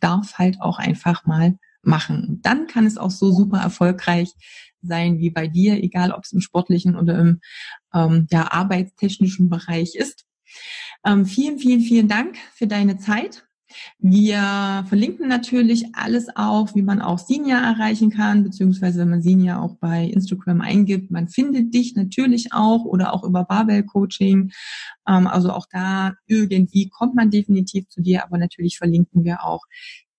darf halt auch einfach mal machen. Dann kann es auch so super erfolgreich sein wie bei dir, egal ob es im sportlichen oder im ähm, ja, arbeitstechnischen Bereich ist. Ähm, vielen, vielen, vielen Dank für deine Zeit. Wir verlinken natürlich alles auch, wie man auch Sinja erreichen kann, beziehungsweise wenn man Sinja auch bei Instagram eingibt, man findet dich natürlich auch oder auch über Barbell Coaching. Ähm, also auch da irgendwie kommt man definitiv zu dir, aber natürlich verlinken wir auch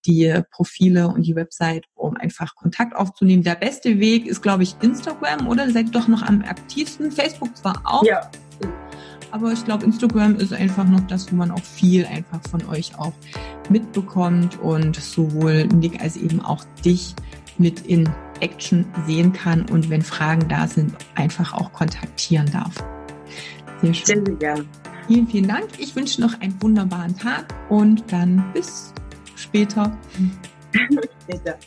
die Profile und die Website, um einfach Kontakt aufzunehmen. Der beste Weg ist, glaube ich, Instagram oder seid doch noch am aktivsten. Facebook zwar auch. Ja. Aber ich glaube, Instagram ist einfach noch das, wo man auch viel einfach von euch auch mitbekommt und sowohl Nick als eben auch dich mit in Action sehen kann und wenn Fragen da sind, einfach auch kontaktieren darf. Sehr schön. Sehr, gerne. Vielen, vielen Dank. Ich wünsche noch einen wunderbaren Tag und dann bis später. später.